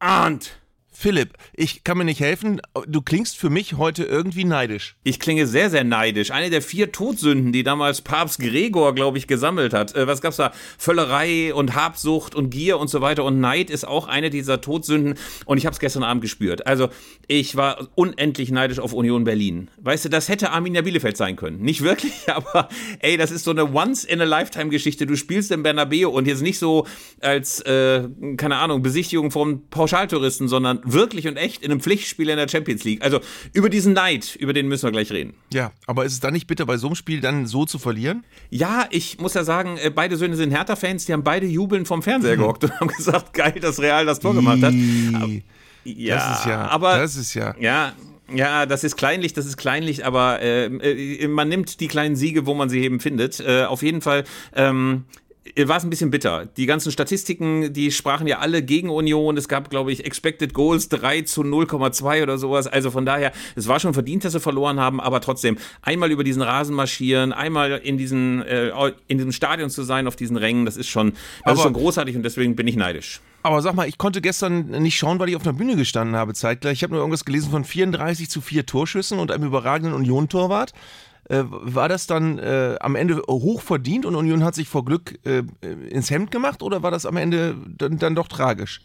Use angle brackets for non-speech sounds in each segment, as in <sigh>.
Arndt! Philipp, ich kann mir nicht helfen. Du klingst für mich heute irgendwie neidisch. Ich klinge sehr, sehr neidisch. Eine der vier Todsünden, die damals Papst Gregor, glaube ich, gesammelt hat. Äh, was gab's da? Völlerei und Habsucht und Gier und so weiter. Und Neid ist auch eine dieser Todsünden. Und ich habe es gestern Abend gespürt. Also, ich war unendlich neidisch auf Union Berlin. Weißt du, das hätte Arminia Bielefeld sein können. Nicht wirklich, <laughs> aber ey, das ist so eine Once-in-a-Lifetime-Geschichte. Du spielst im Bernabeu und jetzt nicht so als, äh, keine Ahnung, Besichtigung von Pauschaltouristen, sondern wirklich und echt in einem Pflichtspiel in der Champions League. Also über diesen Neid, über den müssen wir gleich reden. Ja, aber ist es dann nicht bitter, bei so einem Spiel dann so zu verlieren? Ja, ich muss ja sagen, äh, beide Söhne sind Hertha-Fans, die haben beide jubelnd vom Fernseher mhm. gehockt und haben <laughs> gesagt, geil, dass Real das Tor gemacht hat. Ja, das ist ja, aber das ist ja. Ja, ja, das ist kleinlich, das ist kleinlich, aber äh, äh, man nimmt die kleinen Siege, wo man sie eben findet. Äh, auf jeden Fall ähm, äh, war es ein bisschen bitter. Die ganzen Statistiken, die sprachen ja alle gegen Union. Es gab, glaube ich, Expected Goals 3 zu 0,2 oder sowas. Also von daher, es war schon verdient, dass sie verloren haben, aber trotzdem einmal über diesen Rasen marschieren, einmal in diesen äh, in diesem Stadion zu sein, auf diesen Rängen, das ist schon, das ist schon großartig und deswegen bin ich neidisch. Aber sag mal, ich konnte gestern nicht schauen, weil ich auf der Bühne gestanden habe zeitgleich. Ich habe nur irgendwas gelesen von 34 zu 4 Torschüssen und einem überragenden Union-Torwart äh, war das dann äh, am Ende hoch verdient und Union hat sich vor Glück äh, ins Hemd gemacht oder war das am Ende dann, dann doch tragisch?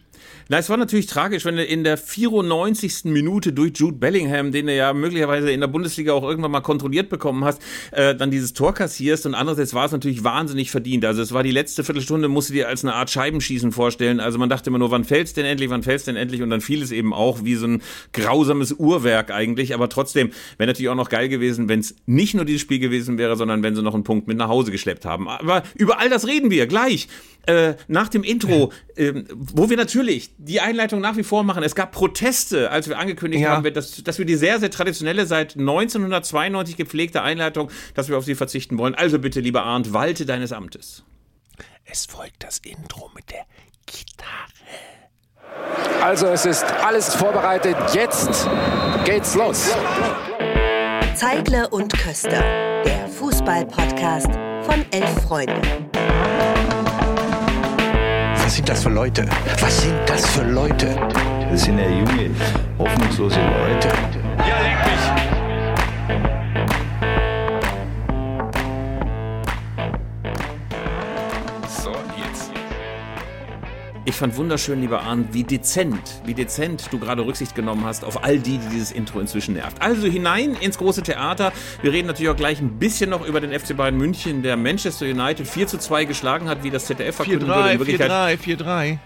Na, es war natürlich tragisch, wenn du in der 94. Minute durch Jude Bellingham, den du ja möglicherweise in der Bundesliga auch irgendwann mal kontrolliert bekommen hast, äh, dann dieses Tor kassierst und andererseits war es natürlich wahnsinnig verdient. Also es war die letzte Viertelstunde, musst du dir als eine Art Scheibenschießen vorstellen. Also man dachte immer nur, wann fällt's denn endlich, wann fällt's denn endlich und dann fiel es eben auch wie so ein grausames Uhrwerk eigentlich. Aber trotzdem wäre natürlich auch noch geil gewesen, wenn es nicht nur dieses Spiel gewesen wäre, sondern wenn sie noch einen Punkt mit nach Hause geschleppt haben. Aber über all das reden wir gleich. Äh, nach dem Intro, <laughs> äh, wo wir natürlich die Einleitung nach wie vor machen. Es gab Proteste, als wir angekündigt ja. haben, dass, dass wir die sehr, sehr traditionelle, seit 1992 gepflegte Einleitung, dass wir auf sie verzichten wollen. Also bitte, lieber Arndt, walte deines Amtes. Es folgt das Intro mit der Gitarre. Also es ist alles vorbereitet. Jetzt geht's los. Zeigler und Köster, der Fußball-Podcast von elf Freunden. Was sind das für Leute? Was sind das für Leute? Das sind ja junge, hoffnungslose Leute. Ich fand wunderschön, lieber Arndt, wie dezent, wie dezent du gerade Rücksicht genommen hast auf all die, die dieses Intro inzwischen nervt. Also hinein ins große Theater. Wir reden natürlich auch gleich ein bisschen noch über den FC Bayern München, der Manchester United 4 zu 2 geschlagen hat, wie das ZDF verkündet wurde. 4-3, 4-3.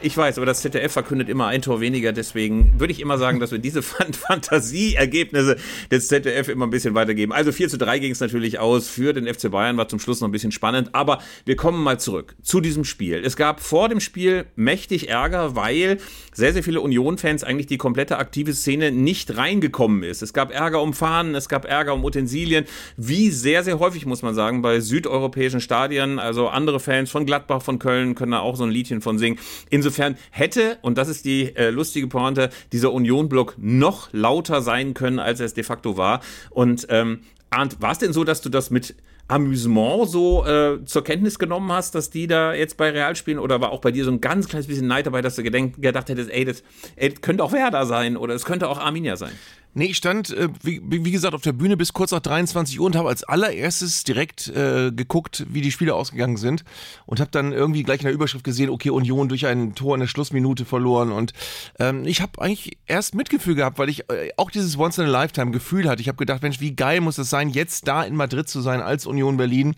Ich weiß, aber das ZDF verkündet immer ein Tor weniger, deswegen würde ich immer sagen, dass wir diese <laughs> Fantasieergebnisse des ZDF immer ein bisschen weitergeben. Also 4 zu 3 ging es natürlich aus für den FC Bayern, war zum Schluss noch ein bisschen spannend, aber wir kommen mal zurück zu diesem Spiel. Es gab vor dem Spiel mächtig Ärger, weil sehr, sehr viele Union-Fans eigentlich die komplette aktive Szene nicht reingekommen ist. Es gab Ärger um Fahnen, es gab Ärger um Utensilien, wie sehr, sehr häufig, muss man sagen, bei südeuropäischen Stadien. Also andere Fans von Gladbach, von Köln können da auch so ein Liedchen von singen. Insofern hätte, und das ist die äh, lustige Pointe, dieser Union-Block noch lauter sein können, als er es de facto war. Und ähm, Arndt, war es denn so, dass du das mit Amüsement so äh, zur Kenntnis genommen hast, dass die da jetzt bei Real spielen? Oder war auch bei dir so ein ganz kleines bisschen Neid dabei, dass du gedacht hättest, ey das, ey, das könnte auch Werder sein oder es könnte auch Arminia sein? Nee, ich stand, äh, wie, wie, gesagt, auf der Bühne bis kurz nach 23 Uhr und habe als allererstes direkt äh, geguckt, wie die Spiele ausgegangen sind und habe dann irgendwie gleich in der Überschrift gesehen, okay, Union durch ein Tor in der Schlussminute verloren und ähm, ich habe eigentlich erst Mitgefühl gehabt, weil ich äh, auch dieses Once-in-a-Lifetime-Gefühl hatte. Ich habe gedacht, Mensch, wie geil muss es sein, jetzt da in Madrid zu sein als Union Berlin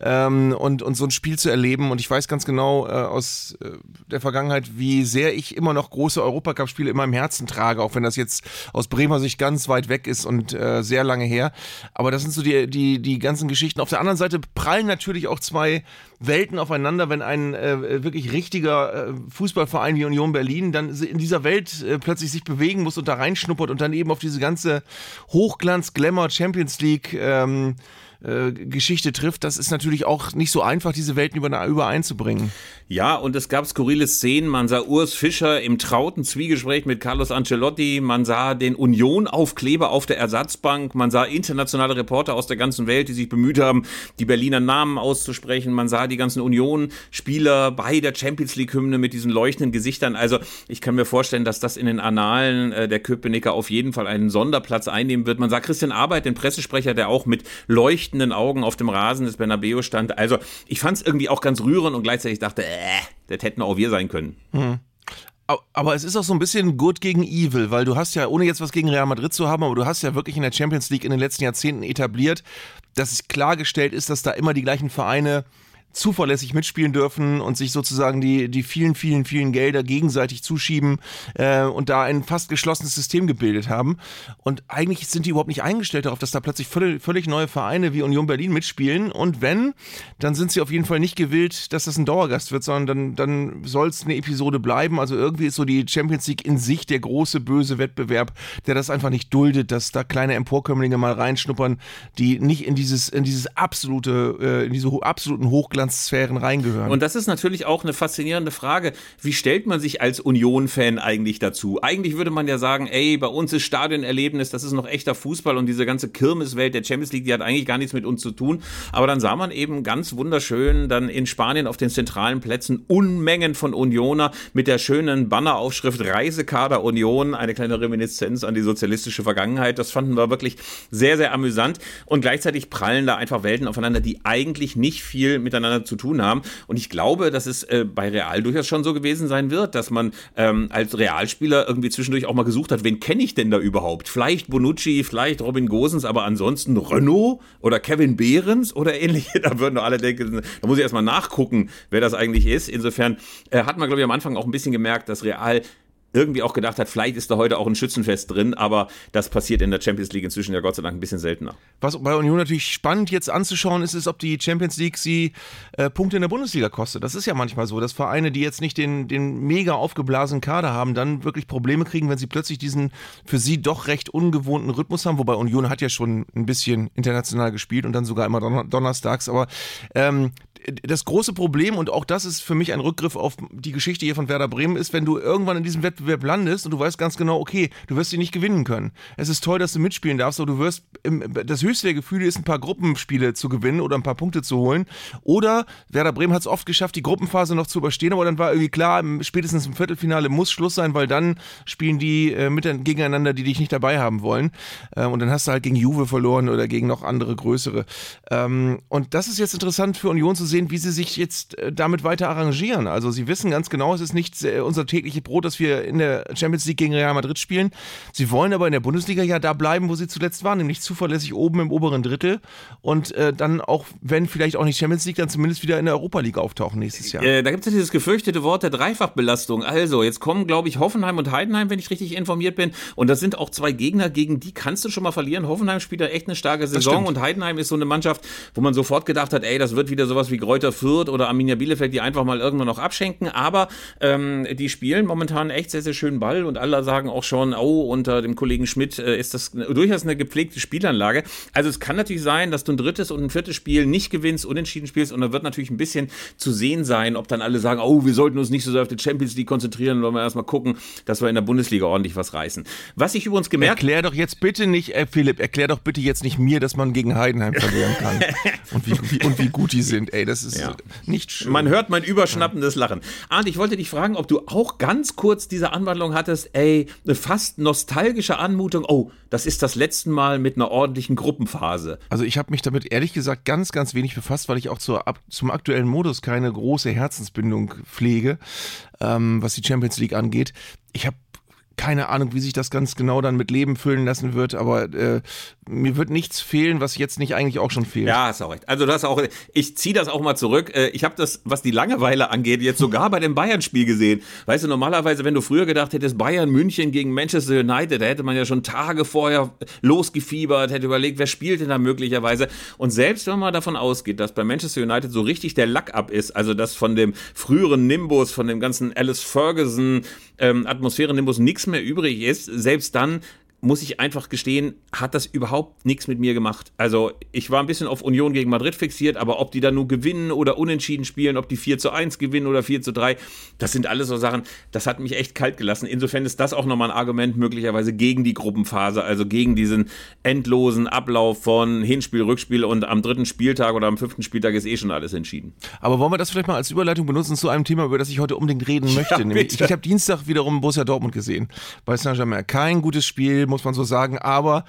ähm, und, und so ein Spiel zu erleben und ich weiß ganz genau äh, aus äh, der Vergangenheit, wie sehr ich immer noch große Europacup-Spiele in meinem Herzen trage, auch wenn das jetzt aus Bremer Sicht ganz weit weg ist und äh, sehr lange her. Aber das sind so die, die, die ganzen Geschichten. Auf der anderen Seite prallen natürlich auch zwei Welten aufeinander, wenn ein äh, wirklich richtiger äh, Fußballverein wie Union Berlin dann in dieser Welt äh, plötzlich sich bewegen muss und da reinschnuppert und dann eben auf diese ganze Hochglanz, Glamour, Champions League ähm, äh, Geschichte trifft, das ist natürlich auch nicht so einfach, diese Welten übereinzubringen. Ja, und es gab skurrile Szenen. Man sah Urs Fischer im trauten Zwiegespräch mit Carlos Ancelotti. Man sah den Union-Aufkleber auf der Ersatzbank. Man sah internationale Reporter aus der ganzen Welt, die sich bemüht haben, die Berliner Namen auszusprechen. Man sah die ganzen Union-Spieler bei der Champions League-Hymne mit diesen leuchtenden Gesichtern. Also ich kann mir vorstellen, dass das in den Annalen äh, der Köpenicker auf jeden Fall einen Sonderplatz einnehmen wird. Man sah Christian Arbeit, den Pressesprecher, der auch mit leuchtenden Augen auf dem Rasen des Bernabeu stand. Also ich fand es irgendwie auch ganz rührend und gleichzeitig dachte, äh, das hätten auch wir sein können. Mhm. Aber es ist auch so ein bisschen Good gegen Evil, weil du hast ja, ohne jetzt was gegen Real Madrid zu haben, aber du hast ja wirklich in der Champions League in den letzten Jahrzehnten etabliert, dass es klargestellt ist, dass da immer die gleichen Vereine zuverlässig mitspielen dürfen und sich sozusagen die, die vielen, vielen, vielen Gelder gegenseitig zuschieben äh, und da ein fast geschlossenes System gebildet haben. Und eigentlich sind die überhaupt nicht eingestellt darauf, dass da plötzlich völlig, völlig neue Vereine wie Union Berlin mitspielen. Und wenn, dann sind sie auf jeden Fall nicht gewillt, dass das ein Dauergast wird, sondern dann, dann soll es eine Episode bleiben. Also irgendwie ist so die Champions League in sich der große böse Wettbewerb, der das einfach nicht duldet, dass da kleine Emporkömmlinge mal reinschnuppern, die nicht in dieses, in dieses absolute, äh, in diese absoluten Hochglanz Hochglanzsphären reingehören. Und das ist natürlich auch eine faszinierende Frage. Wie stellt man sich als Union-Fan eigentlich dazu? Eigentlich würde man ja sagen, ey, bei uns ist Stadionerlebnis, das ist noch echter Fußball und diese ganze Kirmeswelt der Champions League, die hat eigentlich gar nichts mit uns zu tun. Aber dann sah man eben ganz wunderschön dann in Spanien auf den zentralen Plätzen Unmengen von Unioner mit der schönen Banneraufschrift Reisekader Union, eine kleine Reminiszenz an die sozialistische Vergangenheit. Das fanden wir wirklich sehr, sehr amüsant. Und gleichzeitig prallen da einfach Welten aufeinander, die eigentlich nicht viel miteinander miteinander zu tun haben. Und ich glaube, dass es äh, bei Real durchaus schon so gewesen sein wird, dass man ähm, als Realspieler irgendwie zwischendurch auch mal gesucht hat, wen kenne ich denn da überhaupt? Vielleicht Bonucci, vielleicht Robin Gosens, aber ansonsten Renault oder Kevin Behrens oder ähnliche. <laughs> Da würden doch alle denken, da muss ich erstmal nachgucken, wer das eigentlich ist. Insofern äh, hat man, glaube ich, am Anfang auch ein bisschen gemerkt, dass Real irgendwie auch gedacht hat, vielleicht ist da heute auch ein Schützenfest drin, aber das passiert in der Champions League inzwischen ja Gott sei Dank ein bisschen seltener. Was bei Union natürlich spannend jetzt anzuschauen ist, ist, ob die Champions League sie äh, Punkte in der Bundesliga kostet. Das ist ja manchmal so, dass Vereine, die jetzt nicht den, den mega aufgeblasenen Kader haben, dann wirklich Probleme kriegen, wenn sie plötzlich diesen für sie doch recht ungewohnten Rhythmus haben, wobei Union hat ja schon ein bisschen international gespielt und dann sogar immer donnerstags, aber ähm, das große Problem, und auch das ist für mich ein Rückgriff auf die Geschichte hier von Werder Bremen, ist, wenn du irgendwann in diesem Wettbewerb landest und du weißt ganz genau, okay, du wirst ihn nicht gewinnen können. Es ist toll, dass du mitspielen darfst, aber du wirst, das höchste der Gefühle ist, ein paar Gruppenspiele zu gewinnen oder ein paar Punkte zu holen. Oder Werder Bremen hat es oft geschafft, die Gruppenphase noch zu überstehen, aber dann war irgendwie klar, spätestens im Viertelfinale muss Schluss sein, weil dann spielen die äh, mit, gegeneinander, die dich nicht dabei haben wollen. Äh, und dann hast du halt gegen Juve verloren oder gegen noch andere größere. Ähm, und das ist jetzt interessant für Union zu sehen, wie sie sich jetzt äh, damit weiter arrangieren. Also sie wissen ganz genau, es ist nicht äh, unser tägliche Brot, dass wir in der Champions League gegen Real Madrid spielen. Sie wollen aber in der Bundesliga ja da bleiben, wo sie zuletzt waren, nämlich zuverlässig oben im oberen Drittel und äh, dann auch, wenn vielleicht auch nicht Champions League, dann zumindest wieder in der Europa League auftauchen nächstes Jahr. Äh, da gibt es ja dieses gefürchtete Wort der Dreifachbelastung. Also, jetzt kommen, glaube ich, Hoffenheim und Heidenheim, wenn ich richtig informiert bin. Und das sind auch zwei Gegner, gegen die kannst du schon mal verlieren. Hoffenheim spielt da echt eine starke Saison und Heidenheim ist so eine Mannschaft, wo man sofort gedacht hat, ey, das wird wieder sowas wie Kräuter Fürth oder Arminia Bielefeld, die einfach mal irgendwann noch abschenken. Aber ähm, die spielen momentan echt sehr, sehr schönen Ball und alle sagen auch schon, oh, unter dem Kollegen Schmidt äh, ist das durchaus eine gepflegte Spielanlage. Also es kann natürlich sein, dass du ein drittes und ein viertes Spiel nicht gewinnst, unentschieden spielst und da wird natürlich ein bisschen zu sehen sein, ob dann alle sagen, oh, wir sollten uns nicht so sehr auf die Champions League konzentrieren, wollen wir erstmal gucken, dass wir in der Bundesliga ordentlich was reißen. Was ich übrigens gemerkt... Erklär doch jetzt bitte nicht, äh, Philipp, erklär doch bitte jetzt nicht mir, dass man gegen Heidenheim verlieren kann <laughs> und wie, wie, und wie gut die sind. Ey, das ist ja. nicht schön. Man hört mein überschnappendes Lachen. Arndt, ich wollte dich fragen, ob du auch ganz kurz diese Anwandlung hattest, ey, eine fast nostalgische Anmutung, oh, das ist das letzte Mal mit einer ordentlichen Gruppenphase. Also ich habe mich damit ehrlich gesagt ganz, ganz wenig befasst, weil ich auch zur, ab, zum aktuellen Modus keine große Herzensbindung pflege, ähm, was die Champions League angeht. Ich habe keine Ahnung, wie sich das ganz genau dann mit Leben füllen lassen wird, aber äh, mir wird nichts fehlen, was jetzt nicht eigentlich auch schon fehlt. Ja, hast auch recht. Also das auch, ich ziehe das auch mal zurück. Äh, ich habe das, was die Langeweile angeht, jetzt sogar bei dem Bayern-Spiel gesehen. Weißt du, normalerweise, wenn du früher gedacht hättest, Bayern München gegen Manchester United, da hätte man ja schon Tage vorher losgefiebert, hätte überlegt, wer spielt denn da möglicherweise. Und selbst wenn man davon ausgeht, dass bei Manchester United so richtig der Lack ab ist, also dass von dem früheren Nimbus, von dem ganzen Alice Ferguson ähm, Atmosphäre Nimbus nichts mehr übrig ist, selbst dann muss ich einfach gestehen, hat das überhaupt nichts mit mir gemacht. Also ich war ein bisschen auf Union gegen Madrid fixiert, aber ob die dann nur gewinnen oder unentschieden spielen, ob die 4 zu 1 gewinnen oder 4 zu 3, das sind alles so Sachen, das hat mich echt kalt gelassen. Insofern ist das auch nochmal ein Argument möglicherweise gegen die Gruppenphase, also gegen diesen endlosen Ablauf von Hinspiel, Rückspiel und am dritten Spieltag oder am fünften Spieltag ist eh schon alles entschieden. Aber wollen wir das vielleicht mal als Überleitung benutzen zu einem Thema, über das ich heute unbedingt reden möchte? Ja, ich, ich habe Dienstag wiederum Borussia Dortmund gesehen bei Saint-Germain. Kein gutes Spiel, muss man so sagen, aber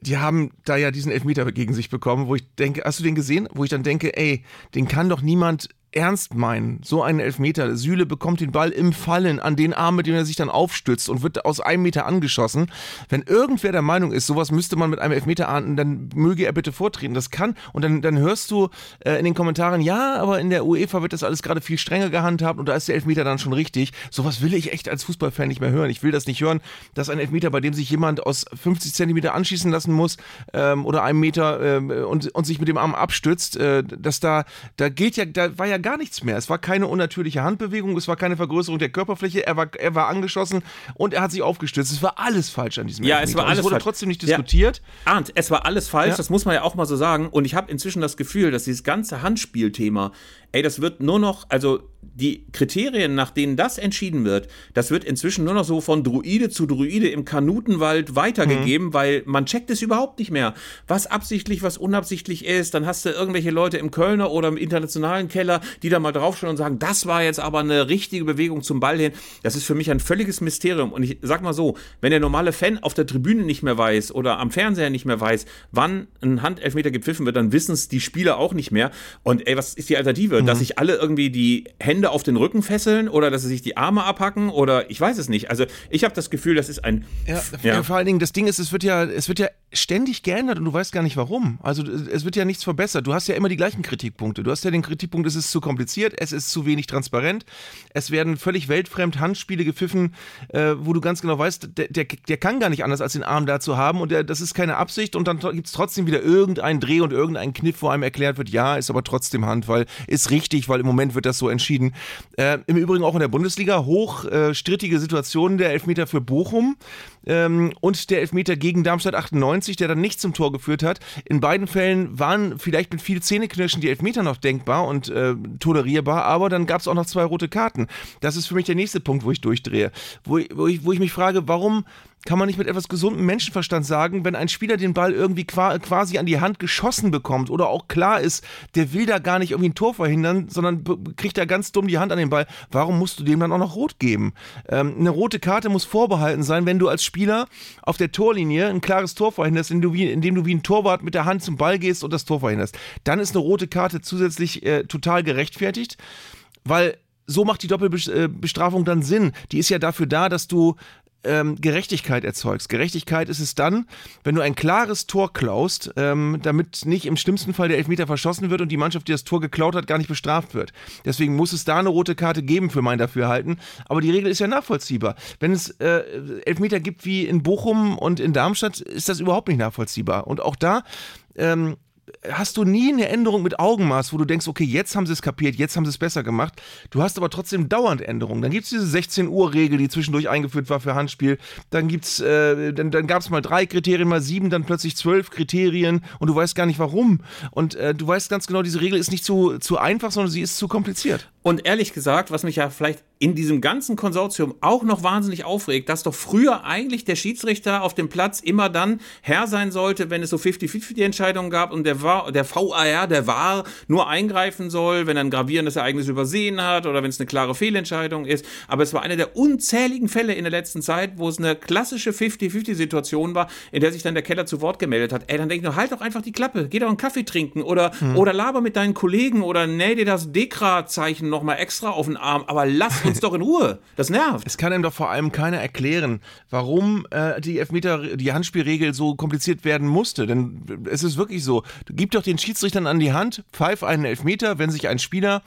die haben da ja diesen Elfmeter gegen sich bekommen, wo ich denke, hast du den gesehen? Wo ich dann denke, ey, den kann doch niemand ernst meinen. So einen Elfmeter. Süle bekommt den Ball im Fallen an den Arm, mit dem er sich dann aufstützt und wird aus einem Meter angeschossen. Wenn irgendwer der Meinung ist, sowas müsste man mit einem Elfmeter ahnden, dann möge er bitte vortreten. Das kann. Und dann, dann hörst du äh, in den Kommentaren, ja, aber in der UEFA wird das alles gerade viel strenger gehandhabt und da ist der Elfmeter dann schon richtig. Sowas will ich echt als Fußballfan nicht mehr hören. Ich will das nicht hören, dass ein Elfmeter, bei dem sich jemand aus 50 Zentimeter anschießen lassen muss ähm, oder einem Meter ähm, und, und sich mit dem Arm abstützt, äh, dass da, da gilt ja, da war ja gar nichts mehr. Es war keine unnatürliche Handbewegung, es war keine Vergrößerung der Körperfläche, er war, er war angeschossen und er hat sich aufgestützt. Es war alles falsch an diesem Ja, Elfmeter. es war alles es wurde falsch. trotzdem nicht diskutiert. Ja. Arndt, es war alles falsch, ja. das muss man ja auch mal so sagen. Und ich habe inzwischen das Gefühl, dass dieses ganze Handspielthema ey, das wird nur noch, also die Kriterien, nach denen das entschieden wird, das wird inzwischen nur noch so von Druide zu Druide im Kanutenwald weitergegeben, mhm. weil man checkt es überhaupt nicht mehr, was absichtlich, was unabsichtlich ist. Dann hast du irgendwelche Leute im Kölner oder im internationalen Keller, die da mal draufschauen und sagen, das war jetzt aber eine richtige Bewegung zum Ball hin. Das ist für mich ein völliges Mysterium. Und ich sag mal so, wenn der normale Fan auf der Tribüne nicht mehr weiß oder am Fernseher nicht mehr weiß, wann ein Handelfmeter gepfiffen wird, dann wissen es die Spieler auch nicht mehr. Und ey, was ist die Alternative? Mhm. dass sich alle irgendwie die Hände auf den Rücken fesseln oder dass sie sich die Arme abhacken oder ich weiß es nicht. Also ich habe das Gefühl, das ist ein. Ja, ja. vor allen Dingen, das Ding ist, es wird ja, es wird ja ständig geändert und du weißt gar nicht warum. Also es wird ja nichts verbessert. Du hast ja immer die gleichen Kritikpunkte. Du hast ja den Kritikpunkt, es ist zu kompliziert, es ist zu wenig transparent, es werden völlig weltfremd Handspiele gepfiffen, äh, wo du ganz genau weißt, der, der, der, kann gar nicht anders, als den Arm da zu haben und der, das ist keine Absicht und dann gibt es trotzdem wieder irgendeinen Dreh und irgendeinen Kniff, wo einem erklärt wird, ja, ist aber trotzdem Hand, weil ist richtig, weil im Moment wird das so entschieden. Äh, Im Übrigen auch in der Bundesliga hoch äh, Situationen, der Elfmeter für Bochum ähm, und der Elfmeter gegen Darmstadt 98, der dann nicht zum Tor geführt hat. In beiden Fällen waren vielleicht mit viel Zähneknirschen die Elfmeter noch denkbar und äh, tolerierbar, aber dann gab es auch noch zwei rote Karten. Das ist für mich der nächste Punkt, wo ich durchdrehe. Wo, wo, ich, wo ich mich frage, warum kann man nicht mit etwas gesundem Menschenverstand sagen, wenn ein Spieler den Ball irgendwie quasi an die Hand geschossen bekommt oder auch klar ist, der will da gar nicht irgendwie ein Tor verhindern, sondern kriegt da ganz dumm die Hand an den Ball, warum musst du dem dann auch noch rot geben? Ähm, eine rote Karte muss vorbehalten sein, wenn du als Spieler auf der Torlinie ein klares Tor verhinderst, indem du wie, indem du wie ein Torwart mit der Hand zum Ball gehst und das Tor verhinderst. Dann ist eine rote Karte zusätzlich äh, total gerechtfertigt, weil so macht die Doppelbestrafung dann Sinn. Die ist ja dafür da, dass du ähm, Gerechtigkeit erzeugst. Gerechtigkeit ist es dann, wenn du ein klares Tor klaust, ähm, damit nicht im schlimmsten Fall der Elfmeter verschossen wird und die Mannschaft, die das Tor geklaut hat, gar nicht bestraft wird. Deswegen muss es da eine rote Karte geben für mein Dafürhalten. Aber die Regel ist ja nachvollziehbar. Wenn es äh, Elfmeter gibt wie in Bochum und in Darmstadt, ist das überhaupt nicht nachvollziehbar. Und auch da ähm, hast du nie eine Änderung mit Augenmaß, wo du denkst, okay, jetzt haben sie es kapiert, jetzt haben sie es besser gemacht. Du hast aber trotzdem dauernd Änderungen. Dann gibt es diese 16 Uhr Regel, die zwischendurch eingeführt war für Handspiel. Dann gibt's, äh, dann, dann gab es mal drei Kriterien, mal sieben, dann plötzlich zwölf Kriterien und du weißt gar nicht warum. Und äh, du weißt ganz genau, diese Regel ist nicht zu, zu einfach, sondern sie ist zu kompliziert. Und ehrlich gesagt, was mich ja vielleicht in diesem ganzen Konsortium auch noch wahnsinnig aufregt, dass doch früher eigentlich der Schiedsrichter auf dem Platz immer dann Herr sein sollte, wenn es so 50-50 Entscheidungen gab und der, war, der VAR, der war nur eingreifen soll, wenn er ein gravierendes Ereignis übersehen hat oder wenn es eine klare Fehlentscheidung ist. Aber es war einer der unzähligen Fälle in der letzten Zeit, wo es eine klassische 50-50-Situation war, in der sich dann der Keller zu Wort gemeldet hat. Ey, dann denke ich nur, halt doch einfach die Klappe, geh doch einen Kaffee trinken oder, hm. oder laber mit deinen Kollegen oder näh dir das Dekra-Zeichen nochmal extra auf den Arm, aber lass uns doch in Ruhe. Das nervt. Es kann ihm doch vor allem keiner erklären, warum äh, die Elfmeter, die Handspielregel so kompliziert werden musste. Denn es ist wirklich so. Gib doch den Schiedsrichtern an die Hand, pfeif einen Elfmeter, wenn sich ein Spieler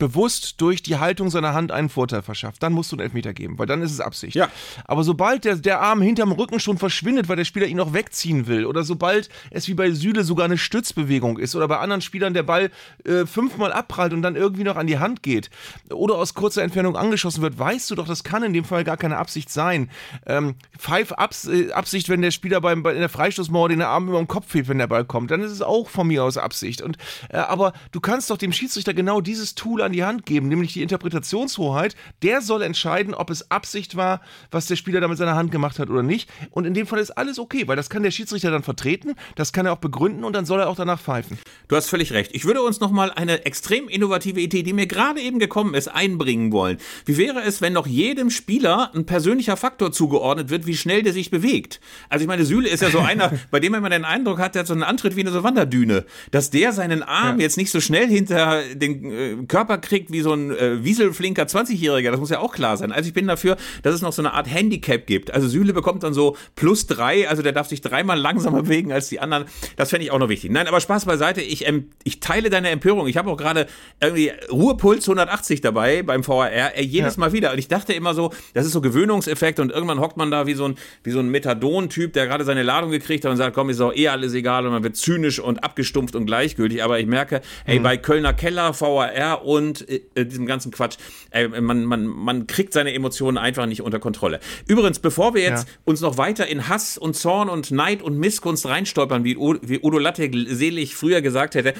bewusst durch die Haltung seiner Hand einen Vorteil verschafft, dann musst du einen Elfmeter geben, weil dann ist es Absicht. Ja. Aber sobald der, der Arm hinterm Rücken schon verschwindet, weil der Spieler ihn noch wegziehen will, oder sobald es wie bei Süle sogar eine Stützbewegung ist, oder bei anderen Spielern der Ball äh, fünfmal abprallt und dann irgendwie noch an die Hand geht, oder aus kurzer Entfernung angeschossen wird, weißt du doch, das kann in dem Fall gar keine Absicht sein. Ähm, Pfeif Abs äh, Absicht, wenn der Spieler beim, bei, in der Freistoßmauer den Arm über den Kopf hebt, wenn der Ball kommt, dann ist es auch von mir aus Absicht. Und, äh, aber du kannst doch dem Schiedsrichter genau dieses Tool an die Hand geben, nämlich die Interpretationshoheit. Der soll entscheiden, ob es Absicht war, was der Spieler da mit seiner Hand gemacht hat oder nicht. Und in dem Fall ist alles okay, weil das kann der Schiedsrichter dann vertreten, das kann er auch begründen und dann soll er auch danach pfeifen. Du hast völlig recht. Ich würde uns noch mal eine extrem innovative Idee, die mir gerade eben gekommen ist, einbringen wollen. Wie wäre es, wenn noch jedem Spieler ein persönlicher Faktor zugeordnet wird, wie schnell der sich bewegt? Also ich meine, Süle ist ja so einer, <laughs> bei dem man immer den Eindruck hat, der hat so einen Antritt wie eine so Wanderdüne, dass der seinen Arm ja. jetzt nicht so schnell hinter den äh, Körper kriegt wie so ein äh, wieselflinker 20-Jähriger. Das muss ja auch klar sein. Also ich bin dafür, dass es noch so eine Art Handicap gibt. Also Süle bekommt dann so plus drei, also der darf sich dreimal langsamer <laughs> bewegen als die anderen. Das fände ich auch noch wichtig. Nein, aber Spaß beiseite. Ich, ähm, ich teile deine Empörung. Ich habe auch gerade irgendwie Ruhepuls 180 dabei beim VAR, äh, jedes ja. Mal wieder. Und ich dachte immer so, das ist so Gewöhnungseffekt und irgendwann hockt man da wie so ein, wie so ein Methadon-Typ, der gerade seine Ladung gekriegt hat und sagt, komm, ist doch eh alles egal und man wird zynisch und abgestumpft und gleichgültig. Aber ich merke, hey, mhm. bei Kölner Keller, VAR und äh, äh, diesem ganzen Quatsch, äh, man, man, man kriegt seine Emotionen einfach nicht unter Kontrolle. Übrigens, bevor wir jetzt ja. uns noch weiter in Hass und Zorn und Neid und Missgunst reinstolpern, wie, wie Udo Lattek selig früher gesagt hätte,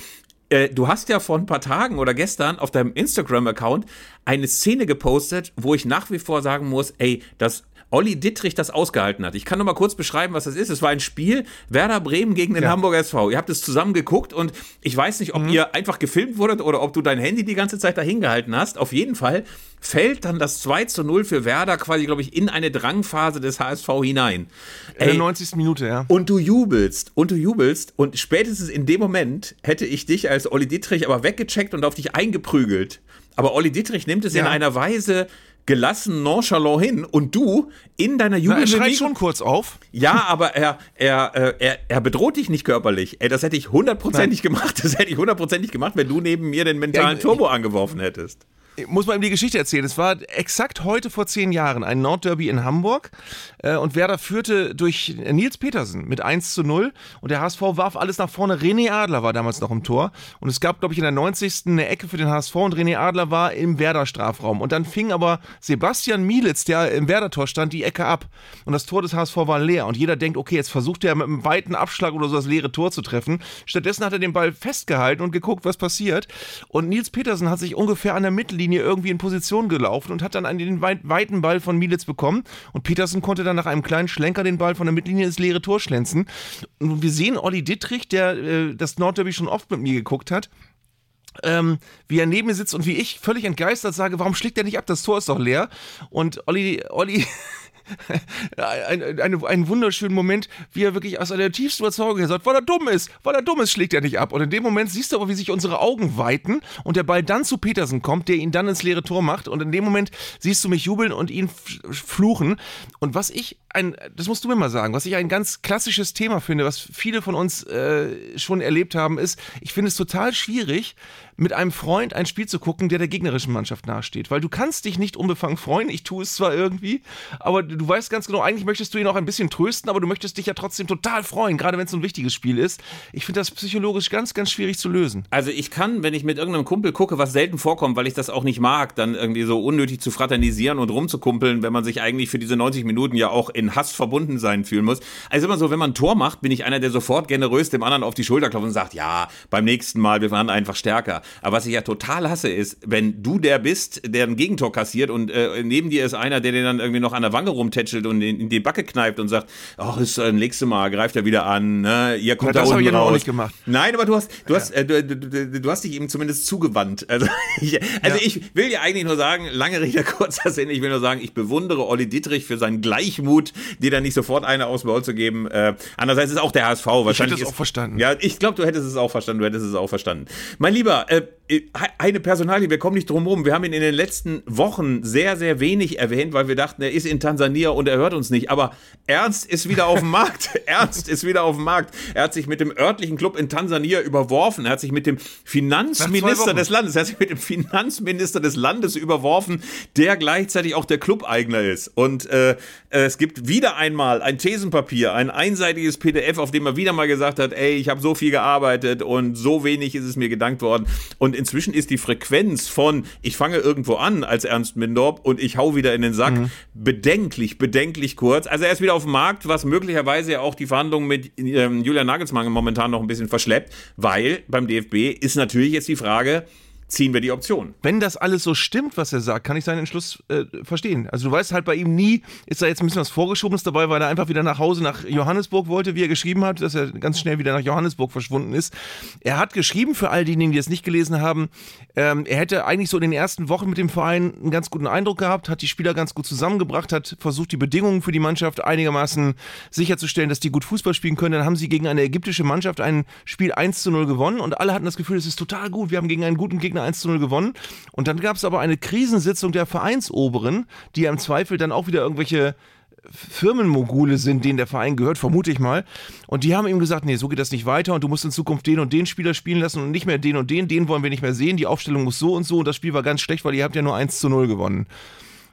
äh, du hast ja vor ein paar Tagen oder gestern auf deinem Instagram-Account eine Szene gepostet, wo ich nach wie vor sagen muss, ey, das Olli Dittrich das ausgehalten hat. Ich kann noch mal kurz beschreiben, was das ist. Es war ein Spiel Werder Bremen gegen den ja. Hamburger SV. Ihr habt es zusammen geguckt und ich weiß nicht, ob mhm. ihr einfach gefilmt wurdet oder ob du dein Handy die ganze Zeit dahin gehalten hast. Auf jeden Fall fällt dann das 2 zu 0 für Werder quasi, glaube ich, in eine Drangphase des HSV hinein. In der 90. Minute, ja. Und du jubelst und du jubelst und spätestens in dem Moment hätte ich dich als Olli Dittrich aber weggecheckt und auf dich eingeprügelt. Aber Olli Dittrich nimmt es ja. in einer Weise gelassen, nonchalant hin und du in deiner Jubelbewegung... Er schreit schon kurz auf. Ja, aber er, er, äh, er, er bedroht dich nicht körperlich. Ey, das hätte ich hundertprozentig gemacht. Das hätte ich hundertprozentig gemacht, wenn du neben mir den mentalen ja, Turbo angeworfen hättest muss man ihm die Geschichte erzählen. Es war exakt heute vor zehn Jahren ein Nordderby in Hamburg äh, und Werder führte durch Nils Petersen mit 1 zu 0 und der HSV warf alles nach vorne. René Adler war damals noch im Tor und es gab, glaube ich, in der 90. eine Ecke für den HSV und René Adler war im Werder-Strafraum. Und dann fing aber Sebastian Mielitz, der im Werder-Tor stand, die Ecke ab und das Tor des HSV war leer und jeder denkt, okay, jetzt versucht er mit einem weiten Abschlag oder so das leere Tor zu treffen. Stattdessen hat er den Ball festgehalten und geguckt, was passiert. Und Nils Petersen hat sich ungefähr an der Mittellinie Mittellinie irgendwie in Position gelaufen und hat dann den weiten Ball von Mielitz bekommen. Und Petersen konnte dann nach einem kleinen Schlenker den Ball von der Mittellinie ins leere Tor schlänzen. Und wir sehen Olli Dittrich, der äh, das Nordderby schon oft mit mir geguckt hat, ähm, wie er neben mir sitzt und wie ich völlig entgeistert sage, warum schlägt er nicht ab? Das Tor ist doch leer. Und Olli, Olli <laughs> <laughs> ein, ein, einen wunderschönen Moment, wie er wirklich aus der tiefsten Überzeugung sagt, weil er dumm ist, weil er dumm ist, schlägt er nicht ab. Und in dem Moment siehst du aber, wie sich unsere Augen weiten und der Ball dann zu Petersen kommt, der ihn dann ins leere Tor macht. Und in dem Moment siehst du mich jubeln und ihn fluchen. Und was ich ein, das musst du mir mal sagen, was ich ein ganz klassisches Thema finde, was viele von uns äh, schon erlebt haben, ist, ich finde es total schwierig, mit einem Freund ein Spiel zu gucken, der der gegnerischen Mannschaft nahesteht. Weil du kannst dich nicht unbefangen freuen, ich tue es zwar irgendwie, aber du weißt ganz genau, eigentlich möchtest du ihn auch ein bisschen trösten, aber du möchtest dich ja trotzdem total freuen, gerade wenn es ein wichtiges Spiel ist. Ich finde das psychologisch ganz, ganz schwierig zu lösen. Also ich kann, wenn ich mit irgendeinem Kumpel gucke, was selten vorkommt, weil ich das auch nicht mag, dann irgendwie so unnötig zu fraternisieren und rumzukumpeln, wenn man sich eigentlich für diese 90 Minuten ja auch in Hass verbunden sein fühlen muss. Also immer so, wenn man ein Tor macht, bin ich einer, der sofort generös dem anderen auf die Schulter klopft und sagt, ja, beim nächsten Mal, wir waren einfach stärker. Aber was ich ja total hasse, ist, wenn du der bist, der ein Gegentor kassiert und äh, neben dir ist einer, der den dann irgendwie noch an der Wange rumtätschelt und in, in die Backe kneift und sagt, ach, ist das nächste Mal, greift er wieder an, ne? ihr kommt ja, da unten ich raus. Auch nicht gemacht. Nein, aber du hast, du ja. hast, äh, du, du, du, hast dich ihm zumindest zugewandt. Also, <laughs> ich, also ja. ich will dir eigentlich nur sagen, lange Rede, <laughs> kurzer Sinn, ich will nur sagen, ich bewundere Olli Dietrich für seinen Gleichmut, dir dann nicht sofort eine aus Maul zu geben. Äh, andererseits ist auch der HSV wahrscheinlich. Ich hätte es auch verstanden. Ja, ich glaube, du hättest es auch verstanden, du hättest es auch verstanden. Mein Lieber, äh, that eine Personalie, wir kommen nicht drum herum. Wir haben ihn in den letzten Wochen sehr, sehr wenig erwähnt, weil wir dachten, er ist in Tansania und er hört uns nicht. Aber Ernst ist wieder auf dem <laughs> Markt. Ernst ist wieder auf dem Markt. Er hat sich mit dem örtlichen Club in Tansania überworfen. Er hat sich mit dem Finanzminister des Landes, er hat sich mit dem Finanzminister des Landes überworfen, der gleichzeitig auch der Clubeigner ist. Und äh, es gibt wieder einmal ein Thesenpapier, ein einseitiges PDF, auf dem er wieder mal gesagt hat, ey, ich habe so viel gearbeitet und so wenig ist es mir gedankt worden. Und inzwischen ist die Frequenz von ich fange irgendwo an als Ernst Mindorp und ich hau wieder in den Sack mhm. bedenklich, bedenklich kurz. Also er ist wieder auf dem Markt, was möglicherweise ja auch die Verhandlungen mit ähm, Julian Nagelsmann momentan noch ein bisschen verschleppt, weil beim DFB ist natürlich jetzt die Frage, ziehen wir die Option. Wenn das alles so stimmt, was er sagt, kann ich seinen Entschluss äh, verstehen. Also du weißt halt bei ihm nie, ist da jetzt ein bisschen was Vorgeschobenes dabei, weil er einfach wieder nach Hause nach Johannesburg wollte, wie er geschrieben hat, dass er ganz schnell wieder nach Johannesburg verschwunden ist. Er hat geschrieben, für all diejenigen, die es nicht gelesen haben, ähm, er hätte eigentlich so in den ersten Wochen mit dem Verein einen ganz guten Eindruck gehabt, hat die Spieler ganz gut zusammengebracht, hat versucht, die Bedingungen für die Mannschaft einigermaßen sicherzustellen, dass die gut Fußball spielen können. Dann haben sie gegen eine ägyptische Mannschaft ein Spiel 1 zu 0 gewonnen und alle hatten das Gefühl, es ist total gut, wir haben gegen einen guten Gegner Gegner 1 zu 0 gewonnen. Und dann gab es aber eine Krisensitzung der Vereinsoberen, die ja im Zweifel dann auch wieder irgendwelche Firmenmogule sind, denen der Verein gehört, vermute ich mal. Und die haben ihm gesagt, nee, so geht das nicht weiter und du musst in Zukunft den und den Spieler spielen lassen und nicht mehr den und den, den wollen wir nicht mehr sehen. Die Aufstellung muss so und so und das Spiel war ganz schlecht, weil ihr habt ja nur 1 zu 0 gewonnen.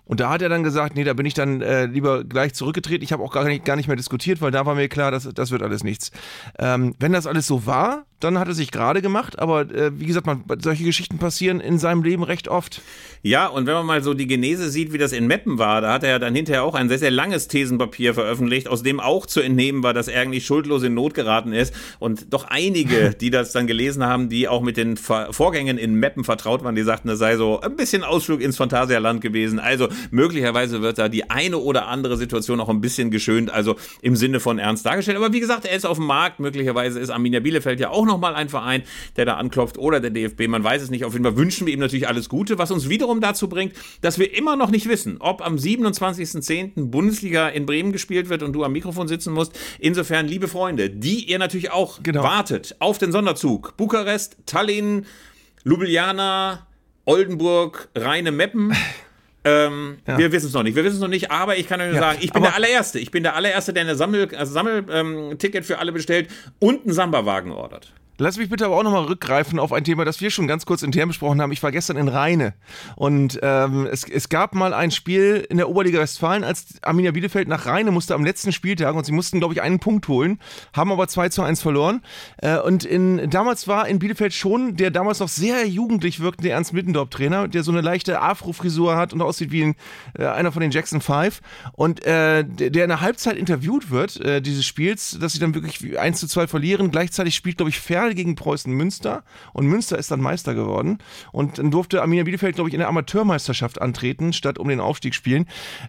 Und da hat er dann gesagt, nee, da bin ich dann äh, lieber gleich zurückgetreten. Ich habe auch gar nicht, gar nicht mehr diskutiert, weil da war mir klar, dass, das wird alles nichts. Ähm, wenn das alles so war, dann hat er sich gerade gemacht, aber äh, wie gesagt, man, solche Geschichten passieren in seinem Leben recht oft. Ja, und wenn man mal so die Genese sieht, wie das in Meppen war, da hat er ja dann hinterher auch ein sehr, sehr langes Thesenpapier veröffentlicht, aus dem auch zu entnehmen war, dass er eigentlich schuldlos in Not geraten ist. Und doch einige, <laughs> die das dann gelesen haben, die auch mit den Vorgängen in Meppen vertraut waren, die sagten, das sei so ein bisschen Ausflug ins Phantasialand gewesen. Also möglicherweise wird da die eine oder andere Situation auch ein bisschen geschönt, also im Sinne von ernst dargestellt. Aber wie gesagt, er ist auf dem Markt, möglicherweise ist Arminia Bielefeld ja auch nochmal ein Verein, der da anklopft oder der DFB, man weiß es nicht. Auf jeden Fall wünschen wir ihm natürlich alles Gute, was uns wiederum dazu bringt, dass wir immer noch nicht wissen, ob am 27.10. Bundesliga in Bremen gespielt wird und du am Mikrofon sitzen musst. Insofern, liebe Freunde, die ihr natürlich auch genau. wartet auf den Sonderzug. Bukarest, Tallinn, Ljubljana, Oldenburg, Rheine, Meppen. Ähm, ja. Wir wissen es noch nicht. Wir wissen es noch nicht, aber ich kann euch ja, sagen, ich bin der allererste. Ich bin der allererste, der eine Sammel, also Sammelticket ähm, für alle bestellt und einen Samba-Wagen ordert. Lass mich bitte aber auch nochmal rückgreifen auf ein Thema, das wir schon ganz kurz intern besprochen haben. Ich war gestern in Rheine und ähm, es, es gab mal ein Spiel in der Oberliga Westfalen, als Arminia Bielefeld nach Rheine musste am letzten Spieltag und sie mussten, glaube ich, einen Punkt holen, haben aber 2 zu 1 verloren. Äh, und in, damals war in Bielefeld schon der damals noch sehr jugendlich wirkende Ernst Mittendorf-Trainer, der so eine leichte Afro-Frisur hat und aussieht wie ein, äh, einer von den Jackson Five und äh, der, in der Halbzeit interviewt wird, äh, dieses Spiels, dass sie dann wirklich 1 zu 2 verlieren. Gleichzeitig spielt, glaube ich, Fer Finale gegen Preußen Münster und Münster ist dann Meister geworden. Und dann durfte Arminia Bielefeld, glaube ich, in der Amateurmeisterschaft antreten, statt um den Aufstieg spielen.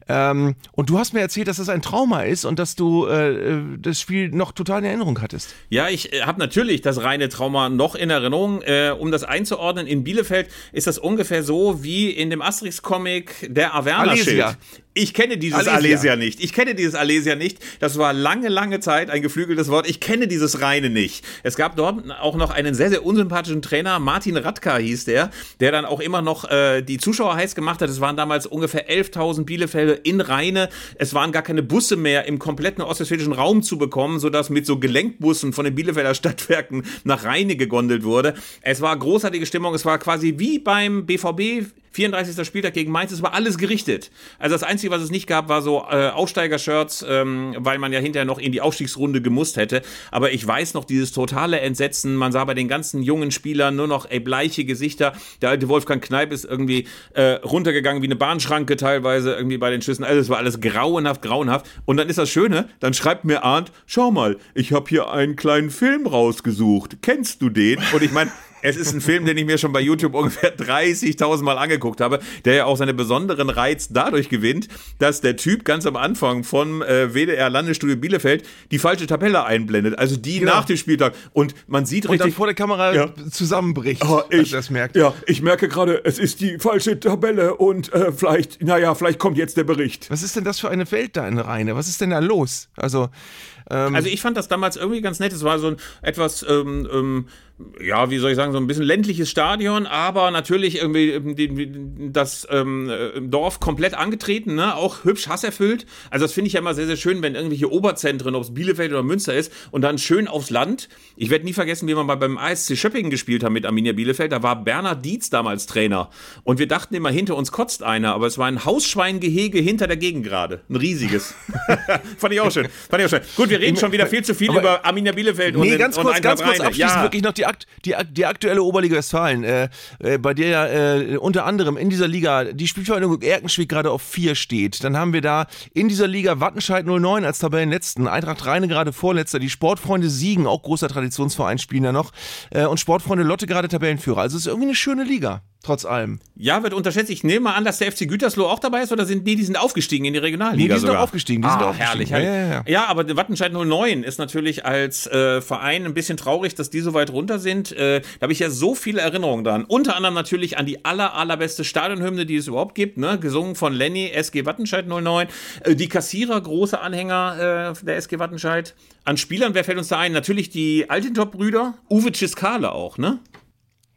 Ähm, und du hast mir erzählt, dass das ein Trauma ist und dass du äh, das Spiel noch total in Erinnerung hattest. Ja, ich äh, habe natürlich das reine Trauma noch in Erinnerung. Äh, um das einzuordnen, in Bielefeld ist das ungefähr so wie in dem Asterix-Comic der Averna-Schild. Ich kenne dieses Alesia. Alesia. nicht. Ich kenne dieses Alesia nicht. Das war lange, lange Zeit ein geflügeltes Wort. Ich kenne dieses Reine nicht. Es gab dort auch noch einen sehr, sehr unsympathischen Trainer. Martin Radka hieß der, der dann auch immer noch äh, die Zuschauer heiß gemacht hat. Es waren damals ungefähr 11.000 Bielefelder in Reine. Es waren gar keine Busse mehr im kompletten ostwestfälischen Raum zu bekommen, sodass mit so Gelenkbussen von den Bielefelder Stadtwerken nach Reine gegondelt wurde. Es war großartige Stimmung. Es war quasi wie beim BVB 34. Spieltag gegen Mainz, es war alles gerichtet. Also das Einzige, was es nicht gab, war so äh, Aufsteiger-Shirts, ähm, weil man ja hinterher noch in die Aufstiegsrunde gemusst hätte. Aber ich weiß noch dieses totale Entsetzen. Man sah bei den ganzen jungen Spielern nur noch ey, bleiche Gesichter. Der alte Wolfgang Kneip ist irgendwie äh, runtergegangen wie eine Bahnschranke teilweise irgendwie bei den Schüssen. Also es war alles grauenhaft, grauenhaft. Und dann ist das Schöne, dann schreibt mir Arndt, schau mal, ich habe hier einen kleinen Film rausgesucht. Kennst du den? Und ich meine, es ist ein Film, den ich mir schon bei YouTube ungefähr 30.000 Mal angeguckt habe, der ja auch seinen besonderen Reiz dadurch gewinnt, dass der Typ ganz am Anfang vom äh, WDR Landesstudio Bielefeld die falsche Tabelle einblendet, also die genau. nach dem Spieltag. Und man sieht und richtig. Und dann vor der Kamera ja. zusammenbricht. Oh, ich, das merkt. Ja, ich merke gerade, es ist die falsche Tabelle und äh, vielleicht, naja, vielleicht kommt jetzt der Bericht. Was ist denn das für eine Welt da in Rheine? Was ist denn da los? Also, ähm, also ich fand das damals irgendwie ganz nett. Es war so ein etwas ähm, ähm, ja, wie soll ich sagen, so ein bisschen ländliches Stadion, aber natürlich irgendwie ähm, das ähm, äh, Dorf komplett angetreten, ne? auch hübsch hasserfüllt. Also das finde ich ja immer sehr, sehr schön, wenn irgendwelche Oberzentren, ob es Bielefeld oder Münster ist, und dann schön aufs Land. Ich werde nie vergessen, wie wir mal beim ASC Schöppingen gespielt haben mit Arminia Bielefeld. Da war Bernhard Dietz damals Trainer. Und wir dachten immer, hinter uns kotzt einer, aber es war ein Hausschweingehege hinter der Gegend gerade. Ein riesiges. <laughs> Fand ich auch schön. Fand ich auch schön. Gut, wir reden schon wieder viel zu viel aber über Arminia Bielefeld nee, und, ganz und kurz, ganz kurz abschließend ja. wirklich noch die Die, die aktuelle Oberliga Westfalen, äh, äh, bei der ja äh, unter anderem in dieser Liga die Spielvereinigung Erkenschwick gerade auf 4 steht. Dann haben wir da in dieser Liga Wattenscheid 09 als Tabellenletzten, Eintracht Rheine gerade Vorletzter, die Sportfreunde Siegen, auch großer Traditionsverein, spielen da noch äh, und Sportfreunde Lotte gerade Tabellenführer. Also es ist irgendwie eine schöne Liga trotz allem. Ja, wird unterschätzt. Ich nehme mal an, dass der FC Gütersloh auch dabei ist oder sind die, die sind aufgestiegen in die Regionalliga? Nee, die sind sogar? doch aufgestiegen. Die ah, sind aufgestiegen. herrlich, herrlich. Ja, ja, ja. ja, aber Wattenscheid 09 ist natürlich als äh, Verein ein bisschen traurig, dass die so weit runter sind. Äh, da habe ich ja so viele Erinnerungen dran. Unter anderem natürlich an die aller, allerbeste Stadionhymne, die es überhaupt gibt, ne? gesungen von Lenny, SG Wattenscheid 09. Äh, die Kassierer, große Anhänger äh, der SG Wattenscheid. An Spielern, wer fällt uns da ein? Natürlich die Altintop-Brüder, Uwe Ciskale auch, ne?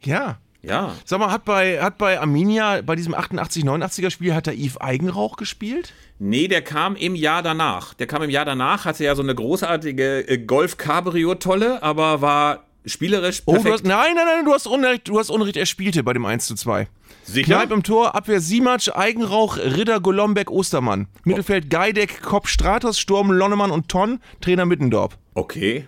Ja, ja. Sag mal, hat bei, hat bei Arminia, bei diesem 88-89er Spiel, hat der Yves Eigenrauch gespielt? Nee, der kam im Jahr danach. Der kam im Jahr danach, hatte ja so eine großartige äh, Golf-Cabrio-Tolle, aber war spielerisch perfekt. Oh, hast, nein, nein, nein, du hast Unrecht, du hast Unrecht, er spielte bei dem 1 zu 2. Sicher? Kneip im Tor, Abwehr Simatsch, Eigenrauch, Ritter, Golombek, Ostermann. Mittelfeld Geideck, Kopp, Stratos, Sturm, Lonnemann und Tonn, Trainer Mittendorp. Okay.